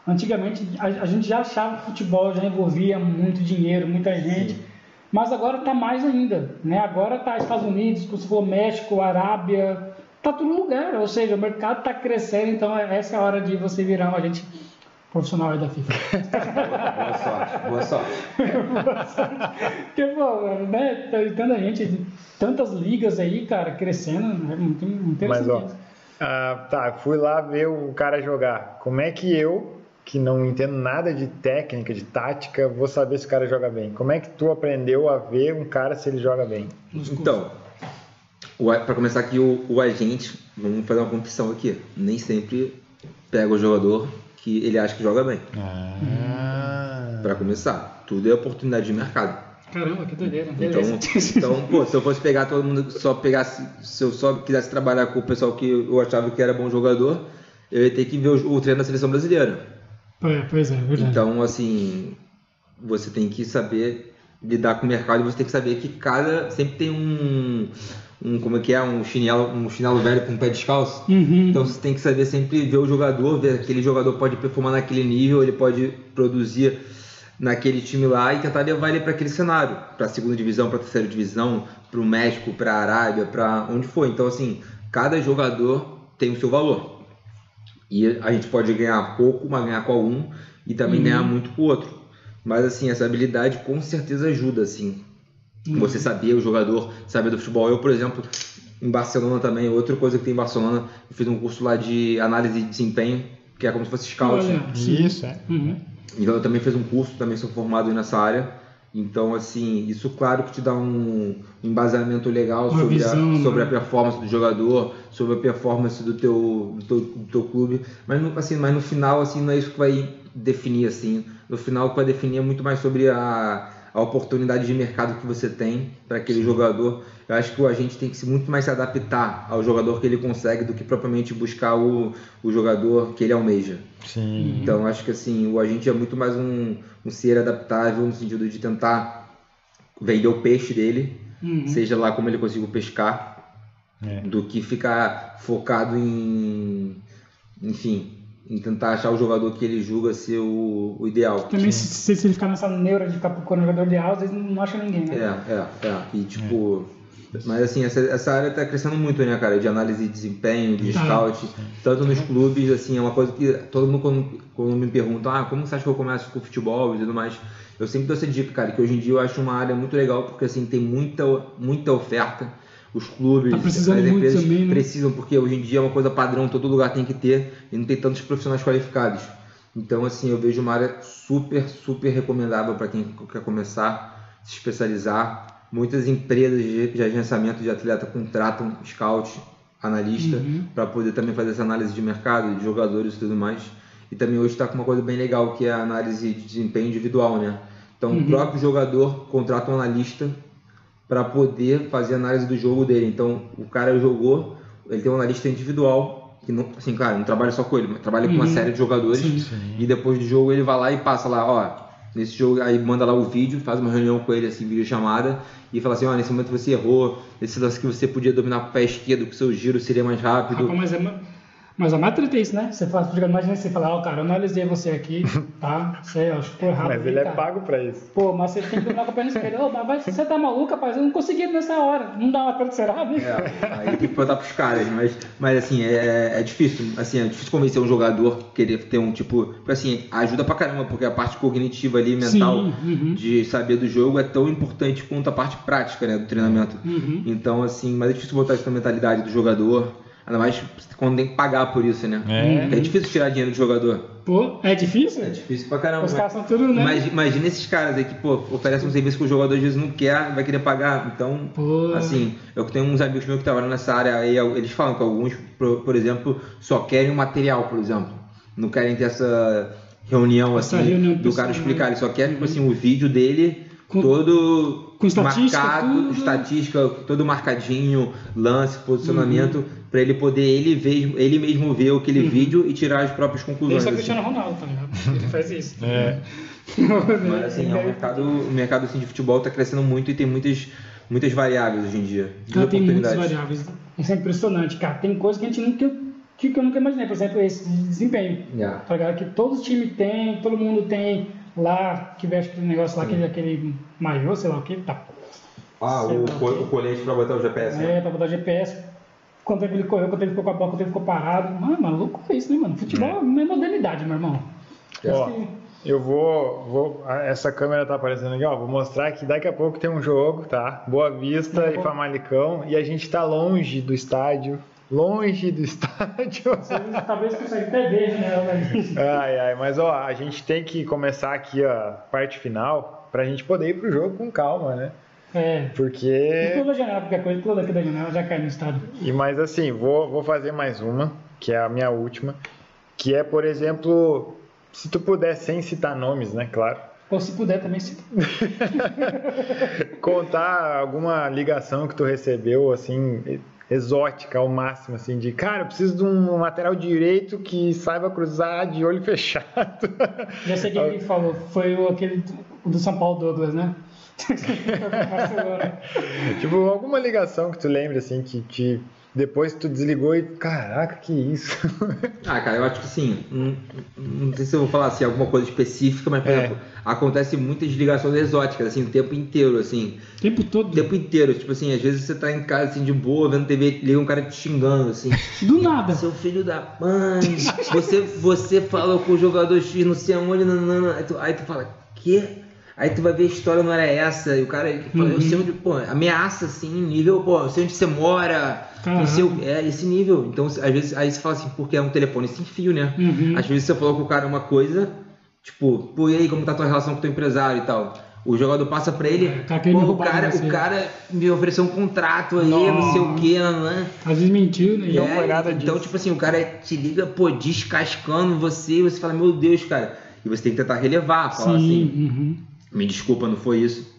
antigamente a, a gente já achava que o futebol já envolvia muito dinheiro, muita gente, mas agora tá mais ainda, né? Agora tá Estados Unidos, como você falou, México, Arábia, tá todo lugar, ou seja, o mercado tá crescendo, então é- essa é a hora de você virar um agente profissional aí da FIFA. Boa sorte, boa sorte. [laughs] Porque, pô, né, tá tanta gente, tantas ligas aí, cara, crescendo, é muito interessante. Mas, ó, ah, tá, fui lá ver o cara jogar. Como é que eu, que não entendo nada de técnica, de tática, vou saber se o cara joga bem? Como é que tu aprendeu a ver um cara se ele joga bem? Então, para começar aqui, o, o agente, vamos fazer uma confissão aqui, nem sempre pega o jogador que ele acha que joga bem. Ah. Para começar, tudo é oportunidade de mercado. Caramba, que doideira. Então, então, pô, se eu fosse pegar todo mundo, só pegasse, se eu só quisesse trabalhar com o pessoal que eu achava que era bom jogador, eu ia ter que ver o, o treino da seleção brasileira. É, pois é, é verdade. Então, assim, você tem que saber lidar com o mercado e você tem que saber que cada sempre tem um, um como é que é, um chinelo, um chinelo velho com um pé descalço. Uhum. Então você tem que saber sempre ver o jogador, ver aquele jogador pode performar naquele nível, ele pode produzir naquele time lá e tentar levar ele para aquele cenário, para a segunda divisão, para a terceira divisão, para o México, para a Arábia, para onde for. Então assim, cada jogador tem o seu valor. E a gente pode ganhar pouco, mas ganhar com algum e também Uhum. ganhar muito com o outro. Mas assim, essa habilidade com certeza ajuda assim. Uhum. Você saber o jogador, saber do futebol. Eu, por exemplo, em Barcelona também, outra coisa que tem em Barcelona, eu fiz um curso lá de análise de desempenho, que é como se fosse scout. Olha, sim. Isso, é. Uhum. Então eu também fiz um curso, também sou formado nessa área. Então, assim, isso claro que te dá um embasamento legal Uma sobre, visão, a, né? sobre a performance do jogador, sobre a performance do teu, do teu, do teu clube. Mas, no- assim, mas no final, assim, não é isso que vai definir, assim. No final, o que vai definir é muito mais sobre a, a oportunidade de mercado que você tem para aquele jogador. Eu acho que o agente tem que se muito mais se adaptar ao jogador que ele consegue do que propriamente buscar o, o jogador que ele almeja. Sim. Então acho que assim, o agente é muito mais um, um ser adaptável no sentido de tentar vender o peixe dele, Uhum. seja lá como ele conseguiu pescar, É. do que ficar focado em, enfim, em tentar achar o jogador que ele julga ser o, o ideal. Também se, se, se ele ficar nessa neura de ficar procurando jogador de alto, eles não acham ninguém, né? É, é, é. E tipo. Mas assim, essa, essa área tá crescendo muito, né, cara? De análise de desempenho, de Tá. scout, tanto nos clubes, assim, é uma coisa que todo mundo quando, quando me pergunta, ah, como você acha que eu começo com futebol e tudo mais? Eu sempre dou essa dica, cara, que hoje em dia eu acho uma área muito legal, porque assim, tem muita, muita oferta. Os clubes, Tá as empresas também, né? precisam, porque hoje em dia é uma coisa padrão, todo lugar tem que ter, e não tem tantos profissionais qualificados. Então, assim, eu vejo uma área super, super recomendável para quem quer começar, se especializar. Muitas empresas de de agenciamento de atleta contratam scout, analista, Uhum. para poder também fazer essa análise de mercado, de jogadores e tudo mais. E também hoje está com uma coisa bem legal, que é a análise de desempenho individual, né? Então, Uhum. o próprio jogador contrata um analista para poder fazer análise do jogo dele. Então, o cara jogou, ele tem um analista individual que não, assim, claro, não trabalha só com ele, mas trabalha com uma Uhum. série de jogadores. Sim. E depois do jogo ele vai lá e passa lá, ó, nesse jogo, aí manda lá o vídeo, faz uma reunião com ele, assim, videochamada, e fala assim, ó, nesse momento você errou, nesse lance que você podia dominar com o pé esquerdo, que o seu giro seria mais rápido. Rapaz, mas é, mas a mais treta é isso, né? Você faz, imagina você falar, ó, cara, eu analisei você aqui, tá? Você, eu acho que foi errado. Mas aí, ele é cara. pago pra isso. Pô, mas você tem que dominar com a perna esquerda. Ô, mas vai- você tá maluco, rapaz? Eu não consegui nessa hora. Não dá uma perna será? É, aí tem que botar pros caras, mas, mas assim, é, é difícil, assim, é difícil convencer um jogador que querer ter um tipo, porque assim, ajuda pra caramba, porque a parte cognitiva ali, mental, Sim, uhum. de saber do jogo é tão importante quanto a parte prática, né, do treinamento. Uhum. Então, assim, mas é difícil botar isso na mentalidade do jogador, ainda mais quando tem que pagar por isso, né? É. É difícil tirar dinheiro do jogador. Pô, é difícil? É difícil pra caramba. Os caras são tudo, né? Mas imagina esses caras aí que, pô, oferecem um serviço que o jogador às vezes não quer, vai querer pagar. Então, Pô. assim, eu tenho uns amigos meus que trabalham nessa área aí, eles falam que alguns, por, por exemplo, só querem o material, por exemplo. Não querem ter essa reunião, Essa assim, reunião do cara explicar. né? Ele só quer, tipo assim, o vídeo dele Com- todo com estatística, marcado, tudo. estatística, todo marcadinho, lance, posicionamento, Uhum. pra ele poder ele, mesmo, ele mesmo ver aquele vídeo e tirar as próprias conclusões. Esse é o. Cristiano Ronaldo, tá ligado? Ele faz isso. É. Mas assim, é um mercado, o mercado assim, de futebol está crescendo muito e tem muitas, muitas variáveis hoje em dia. Cara, tem muitas variáveis. Isso é impressionante, cara. Tem coisa que a gente nunca, que que eu nunca imaginei. Por exemplo, esse de desempenho. Yeah. Tá ligado? Que todo time tem, todo mundo tem lá, que veste aquele negócio lá, aquele, aquele maiô, sei lá o que, tá. Ah, Sei o, co- o colete para botar o GPS. né? É, pra botar GPS. Quanto tempo ele correu, quanto tempo ficou com a bola, quanto tempo ficou parado. Mano, maluco é isso, né, mano? Futebol é modernidade, meu irmão. Ó, Acho que- eu vou, vou. ah, Essa câmera tá aparecendo aqui, ó. Vou mostrar que daqui a pouco tem um jogo, tá? Boa Vista Tá e. Famalicão. E a gente tá longe do estádio. Longe do [laughs] estádio. Talvez consiga até ver, né? Ai, ai, mas ó, a gente tem que começar aqui a parte final pra gente poder ir pro jogo com calma, né? É. Porque. Pula janela, qualquer coisa, pula daqui da janela, já cai no estádio. E mas assim, vou, vou fazer mais uma, que é a minha última, que é, por exemplo, se tu puder, sem citar nomes, né, claro, Ou se puder também, se... [laughs] contar alguma ligação que tu recebeu, assim, exótica ao máximo, assim, de cara, eu preciso de um lateral direito que saiba cruzar de olho [laughs] fechado. Já sei quem ele falou. Foi o, aquele do, São Paulo Douglas, né? [laughs] Tipo, alguma ligação que tu lembra, assim, que te. Depois tu desligou e. Caraca, que isso? Ah, cara, eu acho que sim. Não, não sei se eu vou falar assim, alguma coisa específica, mas, por É. exemplo, acontece muitas ligações exóticas, assim, o tempo inteiro, assim. O tempo todo. O tempo inteiro, tipo assim, às vezes você tá em casa, assim, de boa, vendo TV, liga um cara te xingando, assim. [laughs] Do nada. Seu filho da mãe, você, você falou com o jogador X, não sei aonde, nanana. Aí tu, aí tu fala, quê? Aí tu vai ver a história não era essa, e o cara fala, eu sei onde, pô, ameaça assim, nível, pô, eu sei onde você mora, não sei o é esse nível. Então, às vezes, aí você fala assim, porque é um telefone sem fio, né? Uhum. Às vezes você falou com o cara uma coisa, tipo, pô, e aí, como tá a tua relação com o teu empresário e tal? O jogador passa pra ele, É, tá pô, o cara, você. o cara me ofereceu um contrato aí, não sei o que, nanã. Às vezes mentiu, né? Não É, nada Então, disso. tipo assim, o cara te liga, pô, descascando você, e você fala, meu Deus, cara. E você tem que tentar relevar, falar Sim. assim, uhum. me desculpa, não foi isso.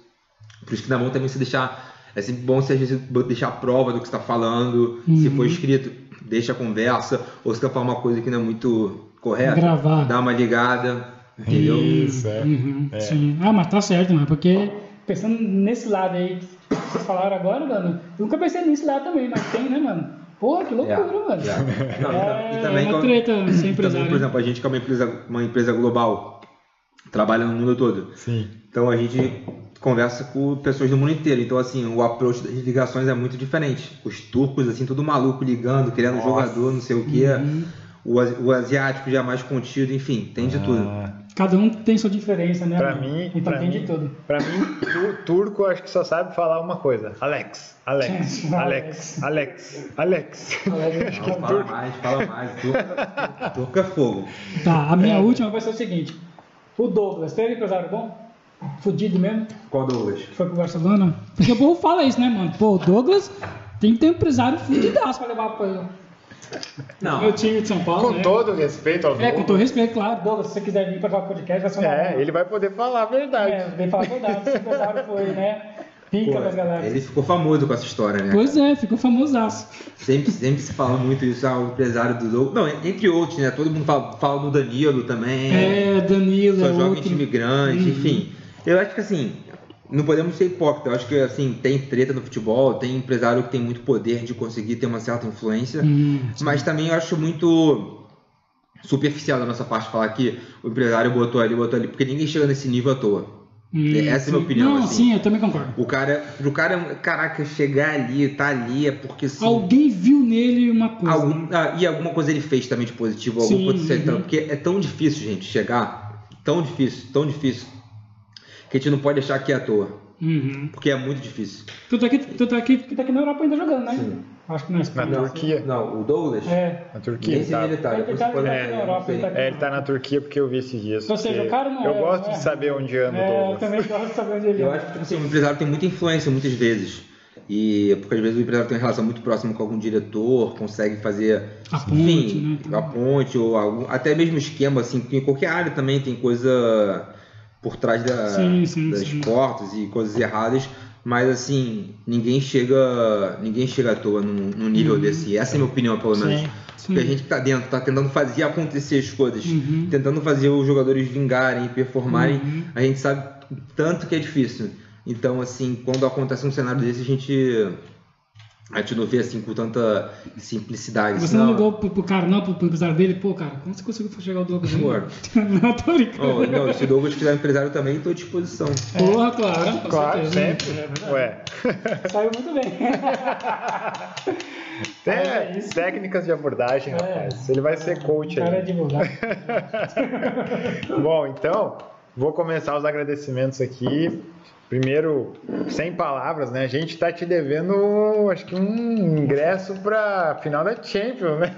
Por isso que na mão também se deixar. É sempre bom se a gente deixar a prova do que você está falando, se Uhum. for escrito, deixa a conversa, ou se quer falar uma coisa que não é muito correta, Gravar. dá uma ligada, entendeu? Isso, é. Uhum, Sim. Ah, mas tá certo, mano. Porque pensando nesse lado aí que vocês falaram agora, mano, eu nunca pensei nesse lado também, mas tem, né, mano? Porra, que loucura, Yeah, mano. yeah. Não, É, e também uma como- treta ser [clears throat] também, empresário. por exemplo, a gente que é uma empresa, uma empresa global, trabalha no mundo todo. Sim. Então a gente conversa com pessoas do mundo inteiro. Então, assim, o approach das ligações é muito diferente. Os turcos, assim, todo maluco ligando, querendo Nossa. jogador, não sei o quê. Uhum. O, o asiático já é mais contido, enfim, tem de tudo. Cada um tem sua diferença, né? Pra mim, Então pra tem mim- de tudo. Pra mim, tu- turco acho que só sabe falar uma coisa. Alex, Alex, [laughs] Alex, Alex, Alex. Não, [laughs] fala mais, fala mais. Turco, turco é fogo. Tá, a minha última vai ser o seguinte. O Douglas, teve empresário bom? Fudido mesmo? Qual Douglas? foi pro Barcelona? Porque o povo fala isso, né, mano? Pô, o Douglas tem que ter um empresário fudidaço pra levar pro Não, meu time de São Paulo, Com né? todo respeito ao É, com todo respeito, claro. Douglas, se você quiser vir para o podcast, vai ser uma É, ele vai poder falar a verdade. É, vem falar a verdade, empresário foi, né? Pica Pô, das galáxias. ele ficou famoso com essa história, né? Pois é, ficou famosaço. Sempre, sempre se fala muito isso, ah, o empresário do Douglas. Não, entre outros, né? Todo mundo fala, fala do Danilo também. É, Danilo, só é joga em outro. time grande, Uhum. enfim. Eu acho que assim, não podemos ser hipócritas. Eu acho que assim, tem treta no futebol, tem empresário que tem muito poder de conseguir ter uma certa influência. Hum, Mas também eu acho muito superficial da nossa parte falar que o empresário botou ali, botou ali, porque ninguém chega nesse nível à toa. hum, essa é a sim. minha opinião, Não, assim. sim, eu também concordo. O cara, pro cara, caraca, chegar ali, tá ali, é porque sim. Alguém viu nele uma coisa. Algum- ah, e alguma coisa ele fez também de positivo, Sim, algum potencial. uhum. Porque é tão difícil, gente, chegar. Tão difícil, tão difícil. Que a gente não pode que é à toa. Uhum. Porque é muito difícil. Tanto é que, tanto é que, que tá aqui na Europa ainda jogando, né? Sim. Acho que na Espanha. Na Turquia. Não, o Douglas. É. Na Turquia. Nem tá. onde ele tá. Ele tá- tá aqui não Europa, ele tá aqui. É, ele tá na Turquia porque eu vi esses dias. Ou seja, o cara não Eu é- gosto é. de saber onde anda o É, eu Douglas. também gosto de saber onde ele Eu é. acho que tipo assim, o empresário tem muita influência muitas vezes. E porque às vezes o empresário tem uma relação muito próxima com algum diretor, consegue fazer A ponte, enfim, né? a ponte ou algum, até mesmo esquema assim, em qualquer área também tem coisa por trás da- Sim, sim, das sim. portas e coisas erradas, mas assim, ninguém chega, ninguém chega à toa num, num nível Uhum. desse. Essa é a minha opinião, pelo menos. Sim. Porque a gente que tá dentro, tá tentando fazer acontecer as coisas, Uhum. tentando fazer os jogadores vingarem, performarem, Uhum. a gente sabe tanto que é difícil. Então, assim, quando acontece um cenário desse, a gente, a gente não vê assim com tanta simplicidade. Você senão- não ligou pro, pro cara, não, pro, pro empresário dele? Pô, cara, como você conseguiu chegar ao Douglas? Pô. [laughs] não, tô brincando. Oh, não, se o Douglas quiser empresário também, estou à disposição. Porra, claro. Claro, certeza. sempre. Ué. Saiu muito bem. [laughs] Tem É isso. técnicas de abordagem, É. rapaz. Ele vai ser coach O cara é aí. divulgado. [laughs] Bom, então, vou começar os agradecimentos aqui. Primeiro, sem palavras, né? A gente tá te devendo, acho que um ingresso pra final da Champions, né?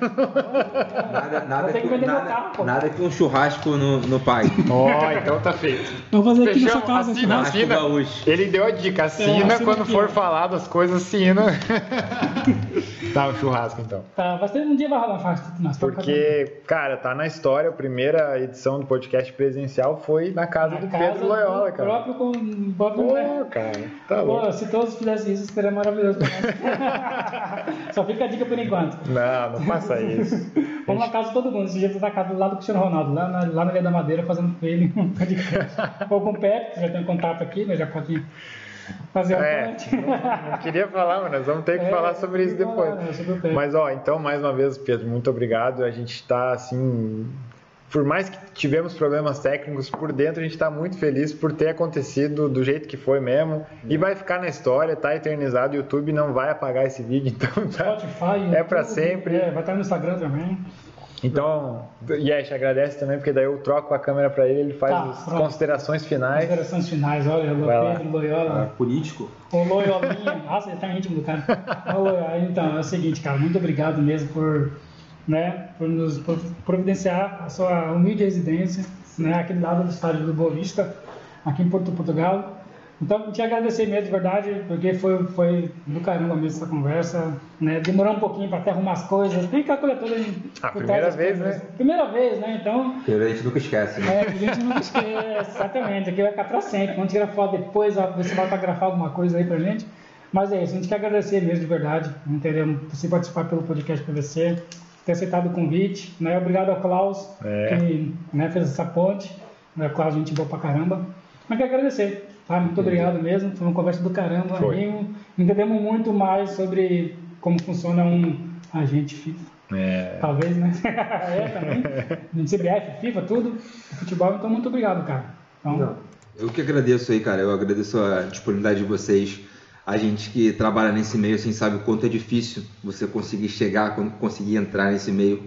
Nada, nada, que nada, carro, nada que um churrasco no, no pai. Ó, então tá feito. Vou fazer aqui na sua casa. Assina. Churrasco assina. Ele deu a dica, assina É, assina quando aqui, for ó. falar das coisas, assina. [laughs] tá, o churrasco então. Tá, vai ter um dia vai rolar faixa. Nossa, tá Porque, cara, tá na história, a primeira edição do podcast presencial foi na casa Na do casa Pedro Loyola, do cara. próprio com o próprio Pô, cara, tá Pô, louco. se todos fizessem isso, seria maravilhoso. [laughs] Só fica a dica por enquanto. Não, não faça isso. [laughs] Vamos na casa de todo mundo. Esse dia tá na casa do lado do Cristiano Ronaldo, lá na, lá na Ilha da Madeira, fazendo com ele um podcast. [laughs] Ou com o Pepe, que já tem contato aqui, né? Já pode fazer É, não, não queria falar, mas nós vamos ter que É, falar sobre isso depois. falar, né. Mas ó, então mais uma vez, Pedro, muito obrigado. A gente tá assim, por mais que tivemos problemas técnicos por dentro, a gente tá muito feliz por ter acontecido do jeito que foi mesmo e vai ficar na história, tá eternizado. O YouTube não vai apagar esse vídeo, [laughs] então tá. Spotify, É pra YouTube, sempre. É, vai estar no Instagram também. Então, Yesh, agradece também, porque daí eu troco a câmera pra ele, ele faz Tá, as pronto. considerações finais. Considerações finais, olha, o. Pedro Loyola. Político? O Loyolinha, [laughs] nossa, ele tá íntimo do cara. Então, é o seguinte, cara, muito obrigado mesmo por, né, por nos por providenciar a sua humilde residência, né, aqui do lado do estádio do Boa Vista, aqui em Porto Portugal. Então, te agradecer mesmo, de verdade, porque foi, foi do caramba mesmo essa conversa, né, demorou um pouquinho para até arrumar as coisas, tem coisa toda por primeira vez, câmeras. né? Primeira vez, né, então... Que a gente nunca esquece, né? É, que a gente não esquece, exatamente. Aqui vai ficar pra sempre. Quando tirar foto depois, você vai grafar alguma coisa aí pra gente. Mas é isso, a gente quer agradecer mesmo de verdade. Não teremos você participar pelo podcast PVC, ter aceitado o convite. Né? Obrigado ao Klaus, É. que né, fez essa ponte. Né? Klaus, gente boa pra caramba. Mas quero agradecer. Tá? Muito obrigado mesmo. Foi uma conversa do caramba. Entendemos muito mais sobre como funciona um agente FIFA. É, Talvez, né? [laughs] é, também. No CBF, FIFA, tudo. Futebol, então muito obrigado, cara. Então, Não, eu que agradeço aí, cara. Eu agradeço a disponibilidade de vocês. A gente que trabalha nesse meio, assim, sabe o quanto é difícil você conseguir chegar, conseguir entrar nesse meio.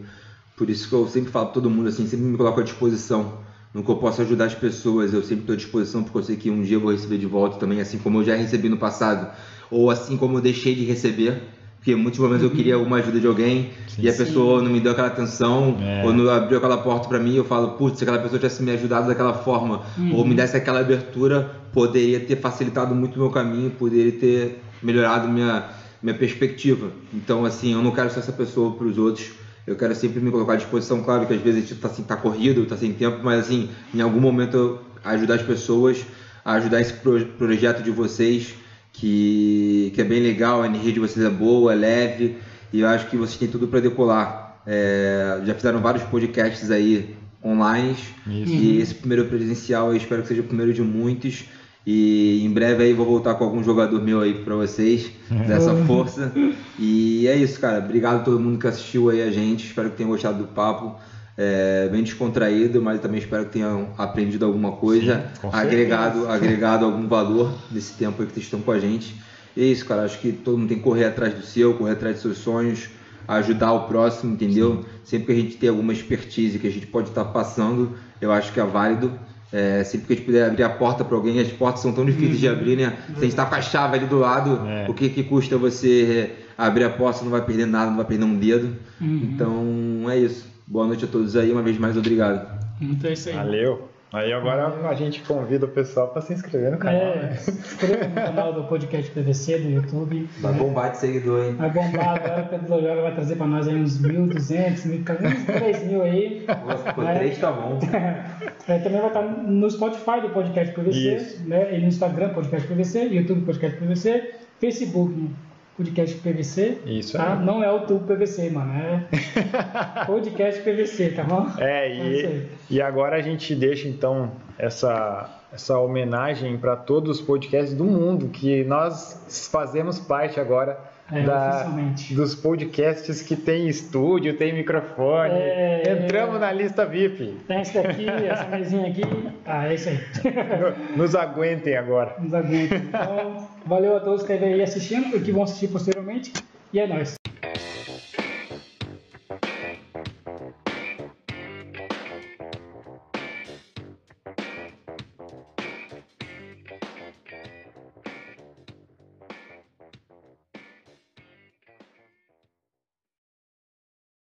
Por isso que eu sempre falo pra todo mundo, assim, sempre me coloco à disposição. No que eu posso ajudar as pessoas, eu sempre estou à disposição, porque eu sei que um dia eu vou receber de volta também, assim como eu já recebi no passado, ou assim como eu deixei de receber. Porque muitos momentos eu queria uma ajuda de alguém e a pessoa não me deu aquela atenção, É. ou não abriu aquela porta para mim, eu falo, putz, se aquela pessoa tivesse me ajudado daquela forma, ou me desse aquela abertura, poderia ter facilitado muito o meu caminho, poderia ter melhorado minha, minha perspectiva. Então, assim, eu não quero ser essa pessoa para os outros. Eu quero sempre me colocar à disposição, claro que às vezes a gente tá, assim, tá corrido, tá sem tempo, mas assim, em algum momento eu ajudar as pessoas, a ajudar esse pro- projeto de vocês, que, que é bem legal, a energia de vocês é boa, é leve e eu acho que vocês têm tudo para decolar. É, já fizeram vários podcasts aí online Isso. e esse primeiro presencial eu espero que seja o primeiro de muitos. E em breve aí vou voltar com algum jogador meu aí para vocês, [laughs] dessa força. E é isso, cara. Obrigado a todo mundo que assistiu aí a gente. Espero que tenham gostado do papo. É, bem descontraído, mas também espero que tenham aprendido alguma coisa, Sim, agregado, agregado algum valor nesse tempo aí que vocês estão com a gente. E é isso, cara. Acho que todo mundo tem que correr atrás do seu, correr atrás dos seus sonhos, ajudar o próximo, entendeu? Sempre que a gente tem alguma expertise que a gente pode estar passando, eu acho que é válido. É, sempre que a gente puder abrir a porta para alguém, as portas são tão difíceis de abrir, né? Se a gente está com a chave ali do lado, É. o que, que custa você abrir a porta? Você não vai perder nada, não vai perder um dedo. Uhum. Então é isso. Boa noite a todos aí, uma vez mais obrigado. Então é isso aí. Valeu. Aí agora a gente convida o pessoal para se inscrever no canal. É, né? se inscreva no canal do podcast PVC do YouTube. Vai bombar de seguidor, hein? Vai bombar agora, o Pedro Loyola vai trazer para nós aí uns 1.200, 1.000, uns 3 mil aí. Pô, Vai. três tá bom. [laughs] É, também vai estar no Spotify do Podcast PVC, Isso. né? E no Instagram, Podcast PVC, YouTube, Podcast PVC, Facebook, Podcast PVC. Isso tá? aí. Não é o tubo PVC, mano. É [laughs] Podcast PVC, tá bom? É, isso e, aí. e agora a gente deixa então essa, essa homenagem para todos os podcasts do mundo, que nós fazemos parte agora É, oficialmente. dos podcasts que tem estúdio, tem microfone. É, Entramos na lista VIP. Tem esse daqui, essa mesinha aqui. Ah, é isso aí. Nos aguentem agora. Nos aguenta. Então, valeu a todos que esteve aí assistindo e que vão assistir posteriormente. E é nóis.